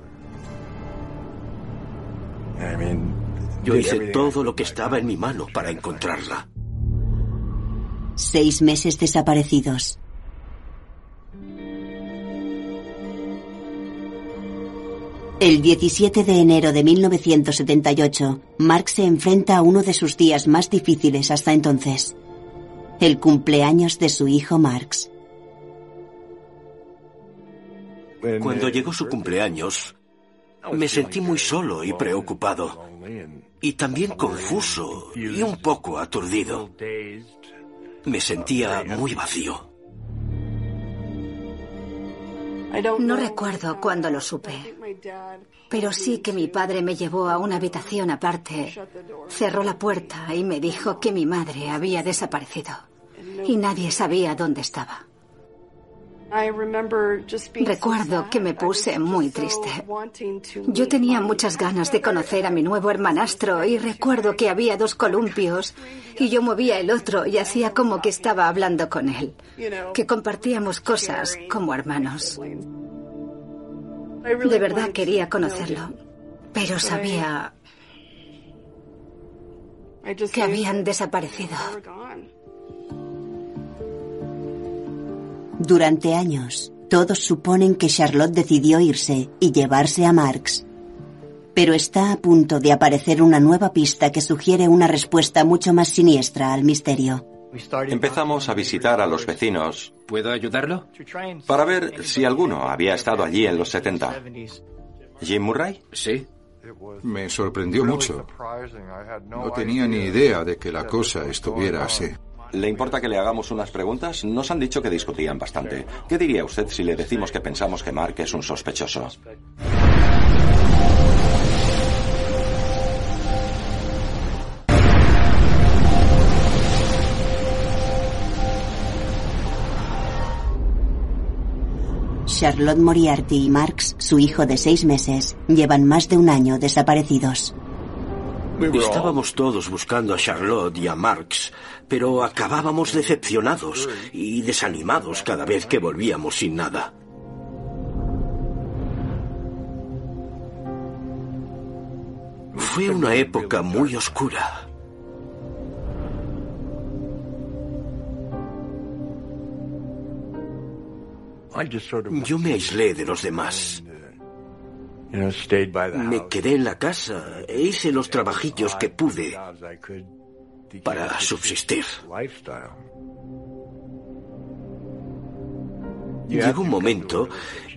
Yo hice todo lo que estaba en mi mano para encontrarla. Seis meses desaparecidos. El 17 de enero de 1978, Mark se enfrenta a uno de sus días más difíciles hasta entonces. El cumpleaños de su hijo Marx. Cuando llegó su cumpleaños, me sentí muy solo y preocupado. Y también confuso y un poco aturdido. Me sentía muy vacío. No recuerdo cuándo lo supe, pero sí que mi padre me llevó a una habitación aparte, cerró la puerta y me dijo que mi madre había desaparecido y nadie sabía dónde estaba. Recuerdo que me puse muy triste. Yo tenía muchas ganas de conocer a mi nuevo hermanastro y recuerdo que había dos columpios y yo movía el otro y hacía como que estaba hablando con él, que compartíamos cosas como hermanos. De verdad quería conocerlo, pero sabía que habían desaparecido. Durante años, todos suponen que Charlotte decidió irse y llevarse a Marx. Pero está a punto de aparecer una nueva pista que sugiere una respuesta mucho más siniestra al misterio. Empezamos a visitar a los vecinos. ¿Puedo ayudarlo? Para ver si alguno había estado allí en los 70. ¿Jim Murray? Sí. Me sorprendió mucho. No tenía ni idea de que la cosa estuviera así. ¿Le importa que le hagamos unas preguntas? Nos han dicho que discutían bastante. ¿Qué diría usted si le decimos que pensamos que Mark es un sospechoso? Charlotte Moriarty y Marx, su hijo de seis meses, llevan más de un año desaparecidos. Estábamos todos buscando a Charlotte y a Marx, pero acabábamos decepcionados y desanimados cada vez que volvíamos sin nada. Fue una época muy oscura. Yo me aislé de los demás. Me quedé en la casa e hice los trabajillos que pude para subsistir. Llegó un momento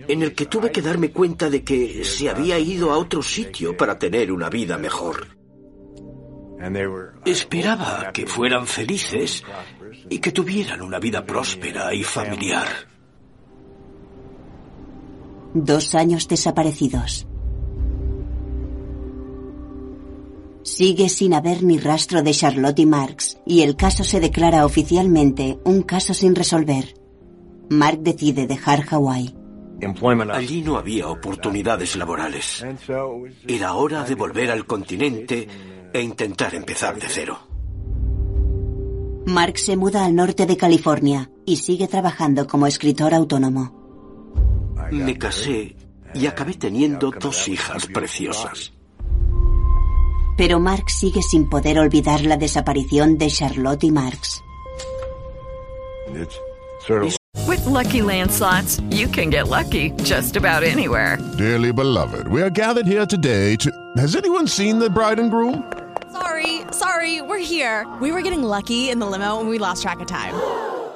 en el que tuve que darme cuenta de que se había ido a otro sitio para tener una vida mejor. Esperaba que fueran felices y que tuvieran una vida próspera y familiar. Dos años desaparecidos. Sigue sin haber ni rastro de Charlotte y Marx, y el caso se declara oficialmente un caso sin resolver. Mark decide dejar Hawái. Allí no había oportunidades laborales. Era hora de volver al continente e intentar empezar de cero. Mark se muda al norte de California y sigue trabajando como escritor autónomo. Me casé y acabé teniendo dos hijas preciosas. Pero Mark sigue sin poder olvidar la desaparición de Charlotte y Marx. With Lucky Land slots, you can get lucky just about anywhere. Dearly beloved, we are gathered here today to. Has anyone seen the bride and groom? Sorry, sorry, we're here. We were getting lucky in the limo and we lost track of time.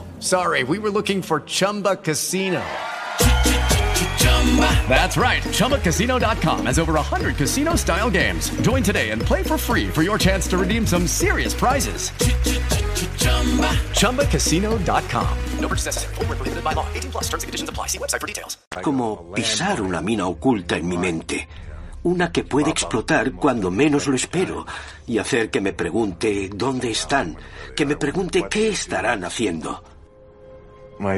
oh, sorry. We were looking for Chumba Casino. That's right. ChumbaCasino.com has over 100 casino style games. Join today and play for free for your chance to redeem some serious prizes. ChumbaCasino.com. No purchase. Full prohibited by law. 18 plus terms and conditions apply. See website for details. Como pisar una mina oculta en mi mente. Una que puede explotar cuando menos lo espero y hacer que me pregunte dónde están, que me pregunte qué estarán haciendo.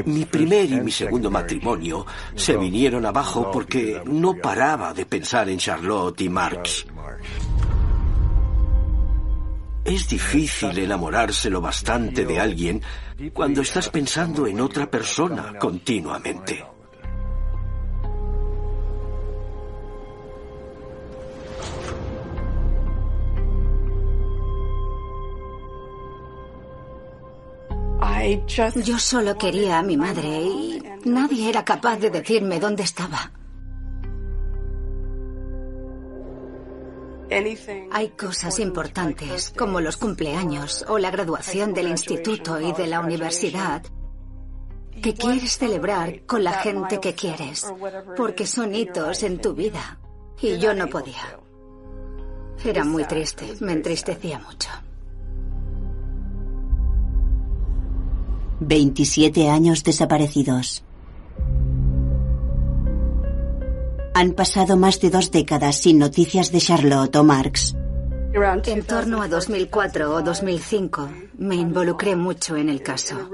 Mi primer y mi segundo matrimonio se vinieron abajo porque no paraba de pensar en Charlotte y Marx. Es difícil enamorarse lo bastante de alguien cuando estás pensando en otra persona continuamente. Yo solo quería a mi madre y nadie era capaz de decirme dónde estaba. Hay cosas importantes, como los cumpleaños o la graduación del instituto y de la universidad, que quieres celebrar con la gente que quieres, porque son hitos en tu vida. Y yo no podía. Era muy triste, me entristecía mucho. 27 años desaparecidos. Han pasado más de dos décadas sin noticias de Charlotte o Marx. En torno a 2004 o 2005 me involucré mucho en el caso.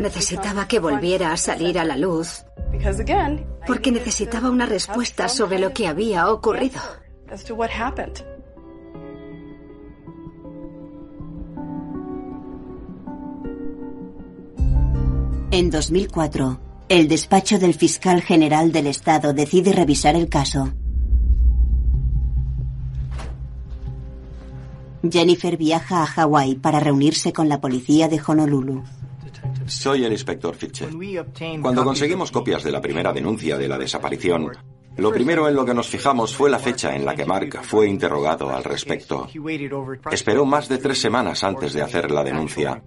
Necesitaba que volviera a salir a la luz porque necesitaba una respuesta sobre lo que había ocurrido. En 2004, el despacho del fiscal general del estado decide revisar el caso. Jennifer viaja a Hawái para reunirse con la policía de Honolulu. Soy el inspector Fitcher. Cuando conseguimos copias de la primera denuncia de la desaparición, lo primero en lo que nos fijamos fue la fecha en la que Mark fue interrogado al respecto. Esperó más de tres semanas antes de hacer la denuncia.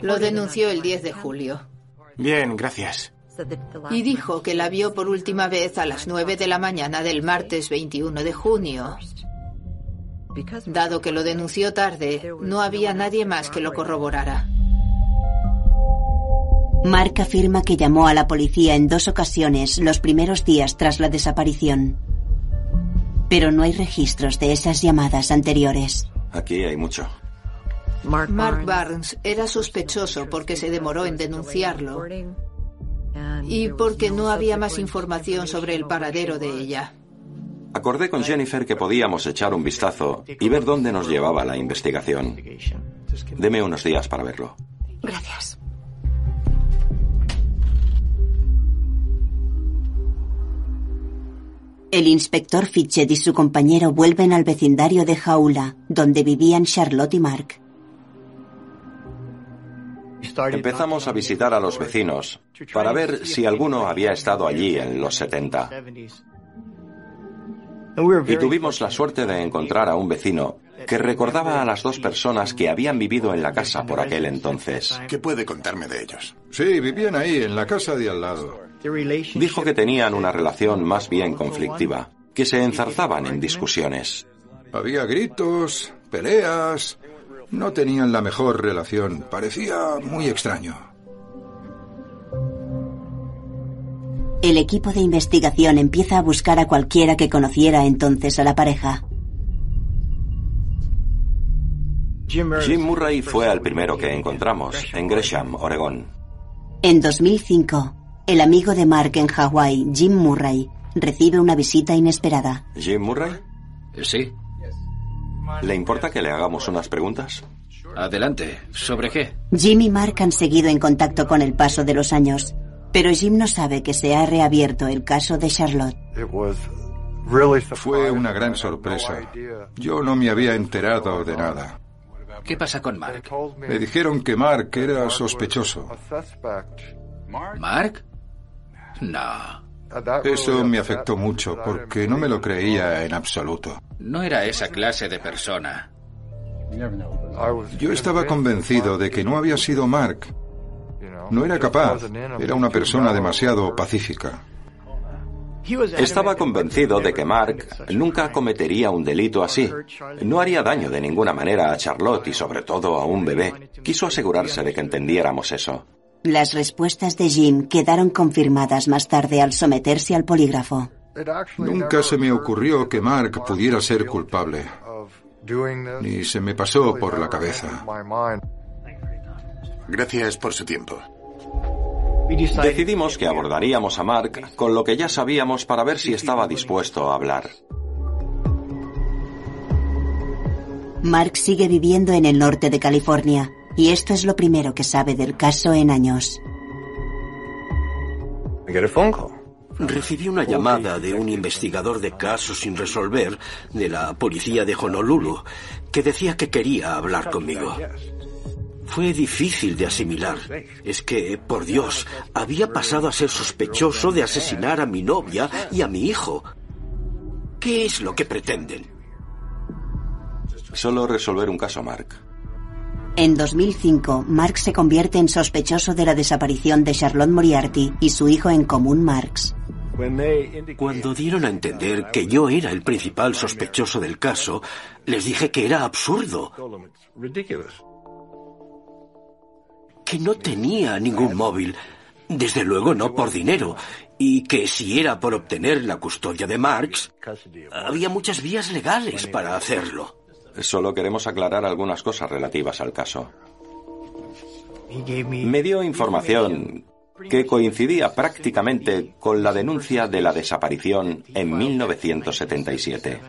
Lo denunció el 10 de julio. Bien, gracias. Y dijo que la vio por última vez a las 9 de la mañana del martes 21 de junio. Dado que lo denunció tarde, no había nadie más que lo corroborara. Mark afirma que llamó a la policía en dos ocasiones los primeros días tras la desaparición. Pero no hay registros de esas llamadas anteriores. Aquí hay mucho. Mark Barnes era sospechoso porque se demoró en denunciarlo y porque no había más información sobre el paradero de ella. Acordé con Jennifer que podíamos echar un vistazo y ver dónde nos llevaba la investigación. Deme unos días para verlo. Gracias. El inspector Fitchett y su compañero vuelven al vecindario de Jaula, donde vivían Charlotte y Mark. Empezamos a visitar a los vecinos para ver si alguno había estado allí en los 70. Y tuvimos la suerte de encontrar a un vecino que recordaba a las dos personas que habían vivido en la casa por aquel entonces. ¿Qué puede contarme de ellos? Sí, vivían ahí, en la casa de al lado. Dijo que tenían una relación más bien conflictiva, que se enzarzaban en discusiones. Había gritos, peleas. No tenían la mejor relación. Parecía muy extraño. El equipo de investigación empieza a buscar a cualquiera que conociera entonces a la pareja. Jim Murray fue al primero que encontramos, en Gresham, Oregón. En 2005, el amigo de Mark en Hawái, Jim Murray, recibe una visita inesperada. ¿Jim Murray? Sí. ¿Le importa que le hagamos unas preguntas? Adelante. ¿Sobre qué? Jim y Mark han seguido en contacto con el paso de los años, pero Jim no sabe que se ha reabierto el caso de Charlotte. Fue una gran sorpresa. Yo no me había enterado de nada. ¿Qué pasa con Mark? Me dijeron que Mark era sospechoso. ¿Mark? No. Eso me afectó mucho porque no me lo creía en absoluto. No era esa clase de persona. Yo estaba convencido de que no había sido Mark. No era capaz. Era una persona demasiado pacífica. Estaba convencido de que Mark nunca cometería un delito así. No haría daño de ninguna manera a Charlotte y sobre todo a un bebé. Quiso asegurarse de que entendiéramos eso. Las respuestas de Jim quedaron confirmadas más tarde al someterse al polígrafo. Nunca se me ocurrió que Mark pudiera ser culpable. Ni se me pasó por la cabeza. Gracias por su tiempo. Decidimos que abordaríamos a Mark con lo que ya sabíamos para ver si estaba dispuesto a hablar. Mark sigue viviendo en el norte de California y esto es lo primero que sabe del caso en años. Recibí una llamada de un investigador de casos sin resolver de la policía de Honolulu que decía que quería hablar conmigo. Fue difícil de asimilar. Es que, por Dios, había pasado a ser sospechoso de asesinar a mi novia y a mi hijo. ¿Qué es lo que pretenden? Solo resolver un caso, Mark. En 2005, Mark se convierte en sospechoso de la desaparición de Charlotte Moriarty y su hijo en común, Marks. Cuando dieron a entender que yo era el principal sospechoso del caso, les dije que era absurdo. Que no tenía ningún móvil, desde luego no por dinero, y que si era por obtener la custodia de Marx, había muchas vías legales para hacerlo. Solo queremos aclarar algunas cosas relativas al caso. Me dio información que coincidía prácticamente con la denuncia de la desaparición en 1977.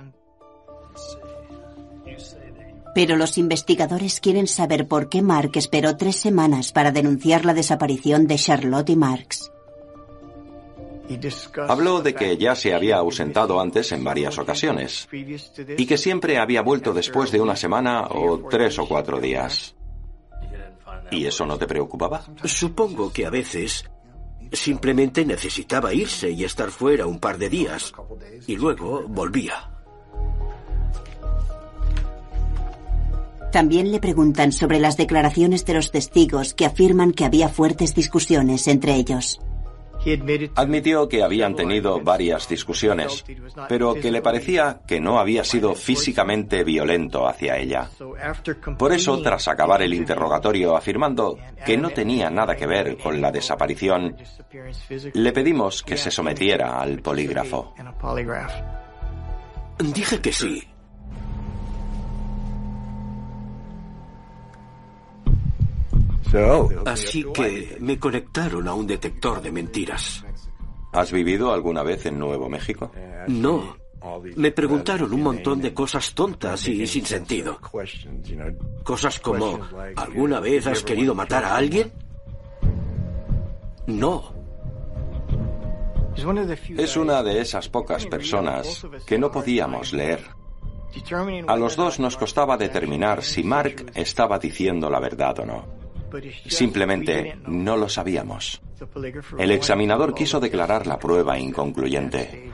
Pero los investigadores quieren saber por qué Mark esperó tres semanas para denunciar la desaparición de Charlotte y Marx. Habló de que ya se había ausentado antes en varias ocasiones y que siempre había vuelto después de una semana o tres o cuatro días. ¿Y eso no te preocupaba? Supongo que a veces simplemente necesitaba irse y estar fuera un par de días y luego volvía. También le preguntan sobre las declaraciones de los testigos que afirman que había fuertes discusiones entre ellos. Admitió que habían tenido varias discusiones, pero que le parecía que no había sido físicamente violento hacia ella. Por eso, tras acabar el interrogatorio afirmando que no tenía nada que ver con la desaparición, le pedimos que se sometiera al polígrafo. Dije que sí. Así que me conectaron a un detector de mentiras. ¿Has vivido alguna vez en Nuevo México? No. Me preguntaron un montón de cosas tontas y sin sentido. Cosas como, ¿alguna vez has querido matar a alguien? No. Es una de esas pocas personas que no podíamos leer. A los dos nos costaba determinar si Mark estaba diciendo la verdad o no. Simplemente no lo sabíamos. El examinador quiso declarar la prueba inconcluyente.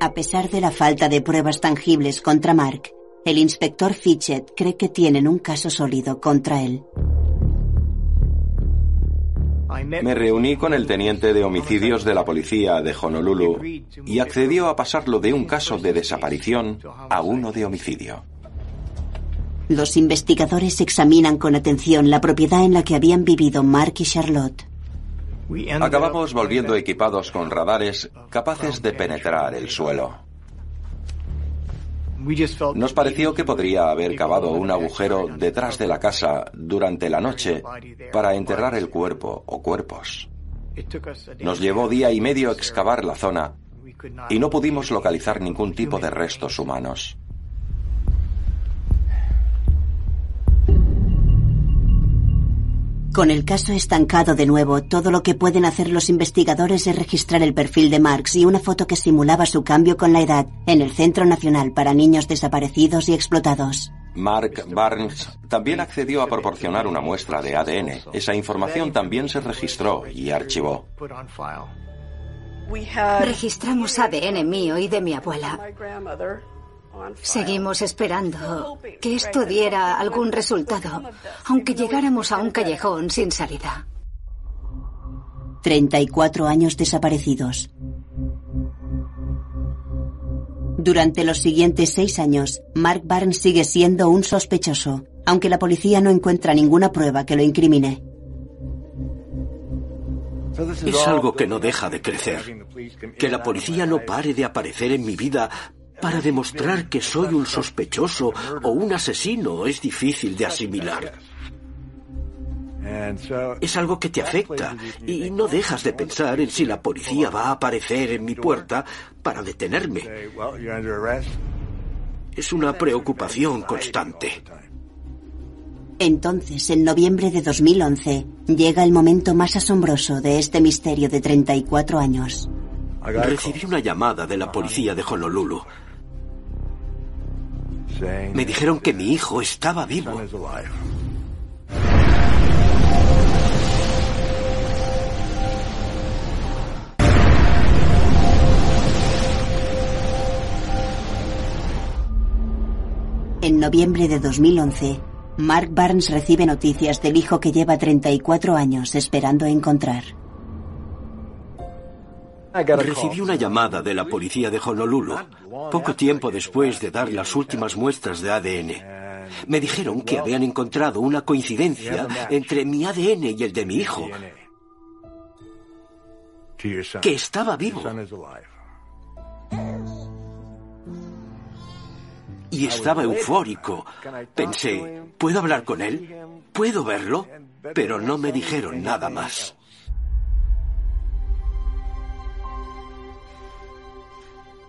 A pesar de la falta de pruebas tangibles contra Mark, el inspector Fitchett cree que tienen un caso sólido contra él. Me reuní con el teniente de homicidios de la policía de Honolulu y accedió a pasarlo de un caso de desaparición a uno de homicidio. Los investigadores examinan con atención la propiedad en la que habían vivido Mark y Charlotte. Acabamos volviendo equipados con radares capaces de penetrar el suelo. Nos pareció que podría haber cavado un agujero detrás de la casa durante la noche para enterrar el cuerpo o cuerpos. Nos llevó día y medio excavar la zona y no pudimos localizar ningún tipo de restos humanos. Con el caso estancado de nuevo, todo lo que pueden hacer los investigadores es registrar el perfil de Marx y una foto que simulaba su cambio con la edad en el Centro Nacional para Niños Desaparecidos y Explotados. Mark Barnes también accedió a proporcionar una muestra de ADN. Esa información también se registró y archivó. Registramos ADN mío y de mi abuela. Seguimos esperando que esto diera algún resultado, aunque llegáramos a un callejón sin salida. 34 años desaparecidos. Durante los siguientes seis años, Mark Barnes sigue siendo un sospechoso, aunque la policía no encuentra ninguna prueba que lo incrimine. Es algo que no deja de crecer. Que la policía no pare de aparecer en mi vida para demostrar que soy un sospechoso o un asesino es difícil de asimilar. Es algo que te afecta y no dejas de pensar en si la policía va a aparecer en mi puerta para detenerme. Es una preocupación constante. Entonces, en noviembre de 2011, llega el momento más asombroso de este misterio de 34 años. Recibí una llamada de la policía de Honolulu. Me dijeron que mi hijo estaba vivo. En noviembre de 2011, Mark Barnes recibe noticias del hijo que lleva 34 años esperando encontrar. Recibí una llamada de la policía de Honolulu poco tiempo después de dar las últimas muestras de ADN. Me dijeron que habían encontrado una coincidencia entre mi ADN y el de mi hijo, que estaba vivo. Y estaba eufórico. Pensé, ¿puedo hablar con él? ¿Puedo verlo? Pero no me dijeron nada más.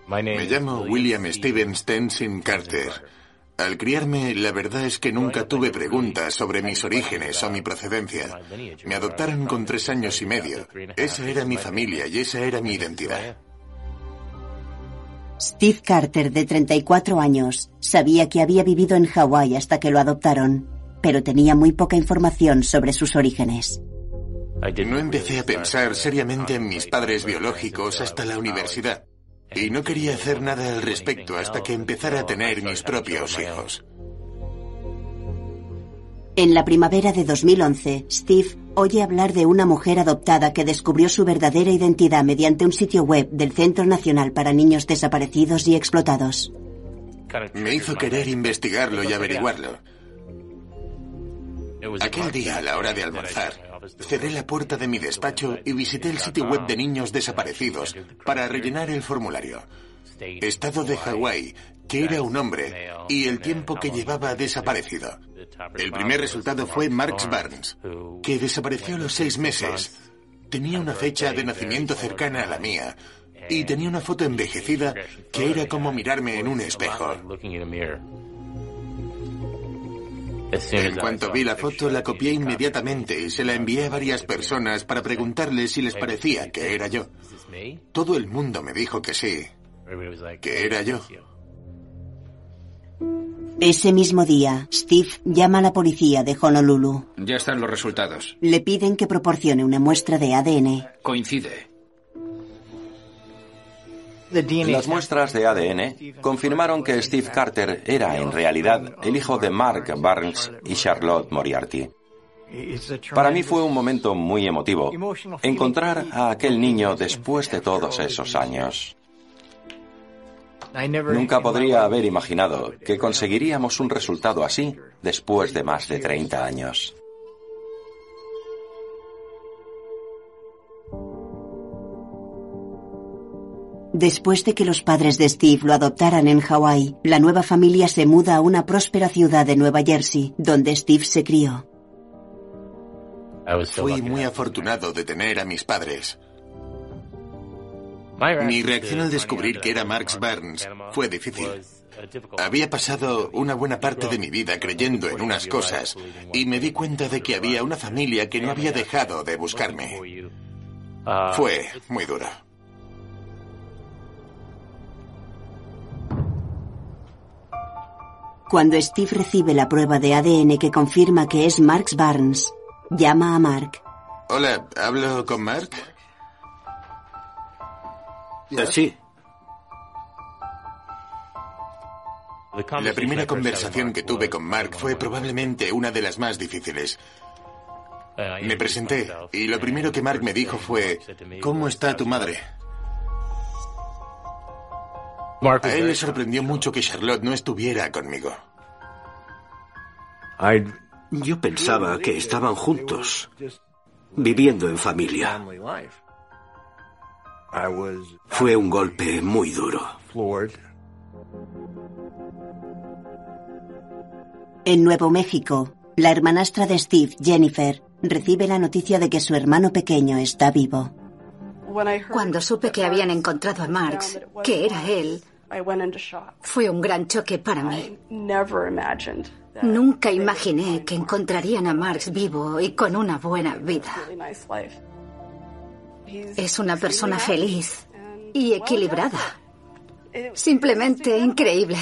Me llamo William Stevens Tenzin Carter. Al criarme, la verdad es que nunca tuve preguntas sobre mis orígenes o mi procedencia. Me adoptaron con tres años y medio. Esa era mi familia y esa era mi identidad. Steve Carter, de 34 años, sabía que había vivido en Hawái hasta que lo adoptaron, pero tenía muy poca información sobre sus orígenes. No empecé a pensar seriamente en mis padres biológicos hasta la universidad. Y no quería hacer nada al respecto hasta que empezara a tener mis propios hijos. En la primavera de 2011, Steve oye hablar de una mujer adoptada que descubrió su verdadera identidad mediante un sitio web del Centro Nacional para Niños Desaparecidos y Explotados. Me hizo querer investigarlo y averiguarlo. Aquel día, a la hora de almorzar, cerré la puerta de mi despacho y visité el sitio web de niños desaparecidos para rellenar el formulario. Estado de Hawái, que era un hombre, y el tiempo que llevaba desaparecido. El primer resultado fue Marx Barnes, que desapareció a los seis meses. Tenía una fecha de nacimiento cercana a la mía y tenía una foto envejecida que era como mirarme en un espejo. En cuanto vi la foto, la copié inmediatamente y se la envié a varias personas para preguntarles si les parecía que era yo. Todo el mundo me dijo que sí, que era yo. Ese mismo día, Steve llama a la policía de Honolulu. Ya están los resultados. Le piden que proporcione una muestra de ADN. Coincide. Las muestras de ADN confirmaron que Steve Carter era en realidad el hijo de Mark Barnes y Charlotte Moriarty. Para mí fue un momento muy emotivo encontrar a aquel niño después de todos esos años. Nunca podría haber imaginado que conseguiríamos un resultado así después de más de 30 años. Después de que los padres de Steve lo adoptaran en Hawái, la nueva familia se muda a una próspera ciudad de Nueva Jersey, donde Steve se crió. Fui muy afortunado de tener a mis padres. Mi reacción al descubrir que era Marx Barnes fue difícil. Había pasado una buena parte de mi vida creyendo en unas cosas y me di cuenta de que había una familia que no había dejado de buscarme. Fue muy duro. Cuando Steve recibe la prueba de ADN que confirma que es Marx Barnes, llama a Mark. Hola, ¿hablo con Mark? Sí. La primera conversación que tuve con Mark fue probablemente una de las más difíciles. Me presenté y lo primero que Mark me dijo fue, ¿cómo está tu madre? A él le sorprendió mucho que Charlotte no estuviera conmigo. Yo pensaba que estaban juntos, viviendo en familia. Fue un golpe muy duro. En Nuevo México, la hermanastra de Steve, Jennifer, recibe la noticia de que su hermano pequeño está vivo. Cuando supe que habían encontrado a Marx, que era él, fue un gran choque para mí. Nunca imaginé que encontrarían a Marx vivo y con una buena vida. Es una persona feliz y equilibrada. Simplemente increíble.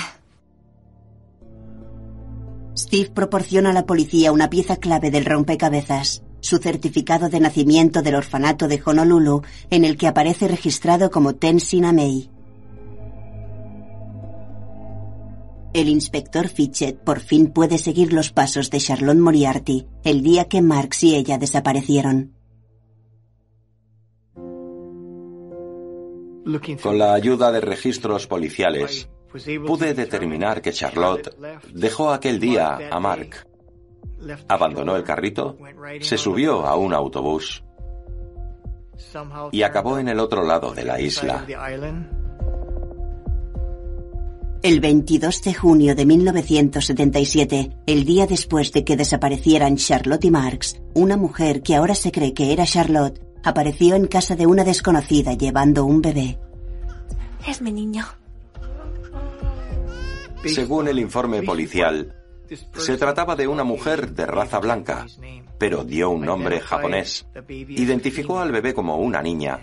Steve proporciona a la policía una pieza clave del rompecabezas, su certificado de nacimiento del orfanato de Honolulu, en el que aparece registrado como Tenzin Amei. El inspector Fitchett por fin puede seguir los pasos de Charlotte Moriarty el día que Marx y ella desaparecieron. Con la ayuda de registros policiales, pude determinar que Charlotte dejó aquel día a Mark. Abandonó el carrito, se subió a un autobús y acabó en el otro lado de la isla. El 22 de junio de 1977, el día después de que desaparecieran Charlotte y Marx, una mujer que ahora se cree que era Charlotte apareció en casa de una desconocida llevando un bebé. Es mi niño. Según el informe policial, se trataba de una mujer de raza blanca, pero dio un nombre japonés. Identificó al bebé como una niña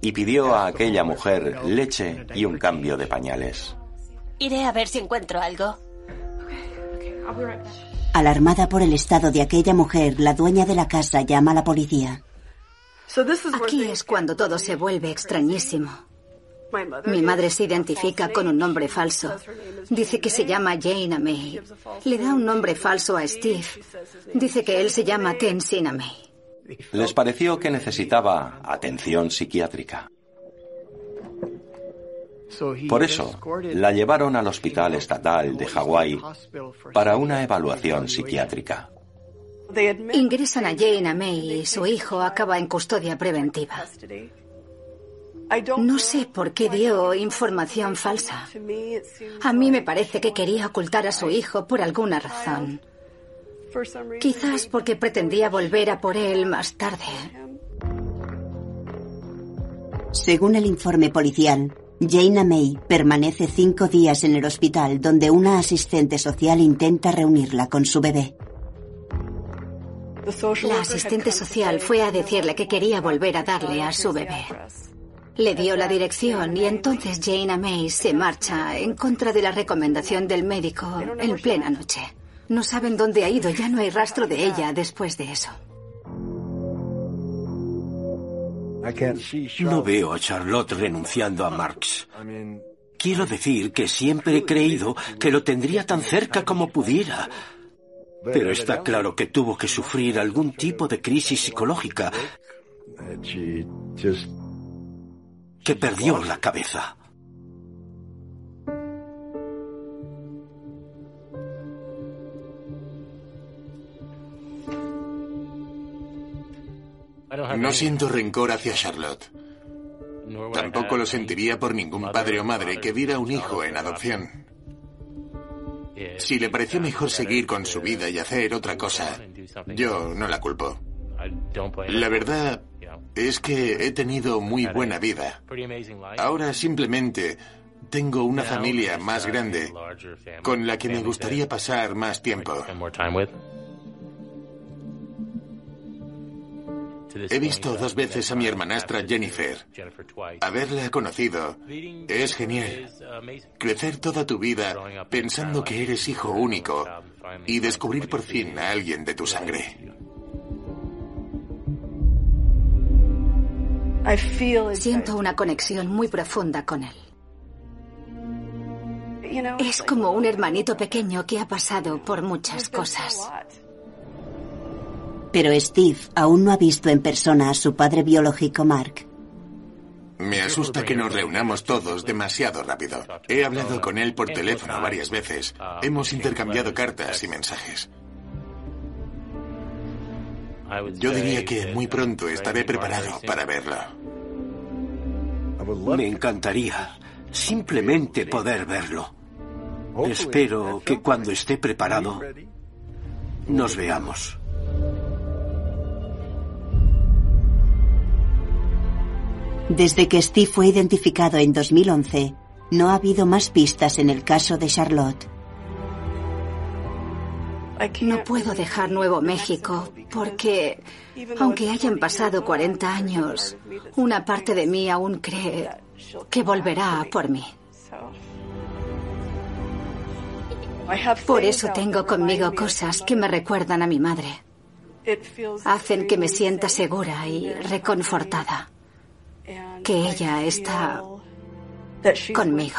y pidió a aquella mujer leche y un cambio de pañales. Iré a ver si encuentro algo. Alarmada por el estado de aquella mujer, la dueña de la casa llama a la policía. Aquí es cuando todo se vuelve extrañísimo. Mi madre se identifica con un nombre falso. Dice que se llama Jane Amey. Le da un nombre falso a Steve. Dice que él se llama Tenzin Amey. Les pareció que necesitaba atención psiquiátrica. Por eso, la llevaron al Hospital Estatal de Hawái para una evaluación psiquiátrica. Ingresan a Jane Amey y su hijo acaba en custodia preventiva. No sé por qué dio información falsa. A mí me parece que quería ocultar a su hijo por alguna razón. Quizás porque pretendía volver a por él más tarde. Según el informe policial, Jane May permanece cinco días en el hospital donde una asistente social intenta reunirla con su bebé. La asistente social fue a decirle que quería volver a darle a su bebé. Le dio la dirección y entonces Jane May se marcha en contra de la recomendación del médico en plena noche. No saben dónde ha ido, ya no hay rastro de ella después de eso. No veo a Charlotte renunciando a Marx. Quiero decir que siempre he creído que lo tendría tan cerca como pudiera. Pero está claro que tuvo que sufrir algún tipo de crisis psicológica que perdió la cabeza. No siento rencor hacia Charlotte. Tampoco lo sentiría por ningún padre o madre que diera un hijo en adopción. Si le pareció mejor seguir con su vida y hacer otra cosa, yo no la culpo. La verdad es que he tenido muy buena vida. Ahora simplemente tengo una familia más grande con la que me gustaría pasar más tiempo. He visto dos veces a mi hermanastra Jennifer. Haberla conocido es genial. Crecer toda tu vida pensando que eres hijo único y descubrir por fin a alguien de tu sangre. Siento una conexión muy profunda con él. Es como un hermanito pequeño que ha pasado por muchas cosas. Pero Steve aún no ha visto en persona a su padre biológico Mark. Me asusta que nos reunamos todos demasiado rápido. He hablado con él por teléfono varias veces. Hemos intercambiado cartas y mensajes. Yo diría que muy pronto estaré preparado para verlo. Me encantaría simplemente poder verlo. Espero que cuando esté preparado nos veamos. Desde que Steve fue identificado en 2011, no ha habido más pistas en el caso de Charlotte. No puedo dejar Nuevo México porque, aunque hayan pasado 40 años, una parte de mí aún cree que volverá por mí. Por eso tengo conmigo cosas que me recuerdan a mi madre. Hacen que me sienta segura y reconfortada. Que ella está conmigo.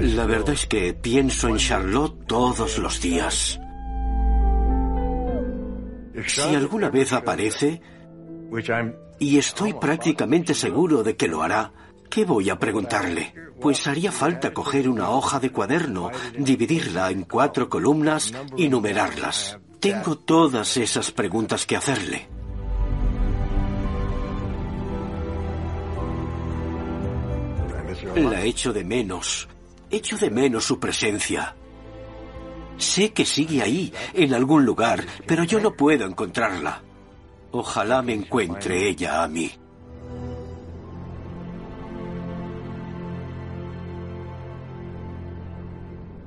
La verdad es que pienso en Charlotte todos los días. Si alguna vez aparece, y estoy prácticamente seguro de que lo hará, ¿qué voy a preguntarle? Pues haría falta coger una hoja de cuaderno, dividirla en cuatro columnas y numerarlas. Tengo todas esas preguntas que hacerle. La echo de menos. Echo de menos su presencia. Sé que sigue ahí, en algún lugar, pero yo no puedo encontrarla. Ojalá me encuentre ella a mí.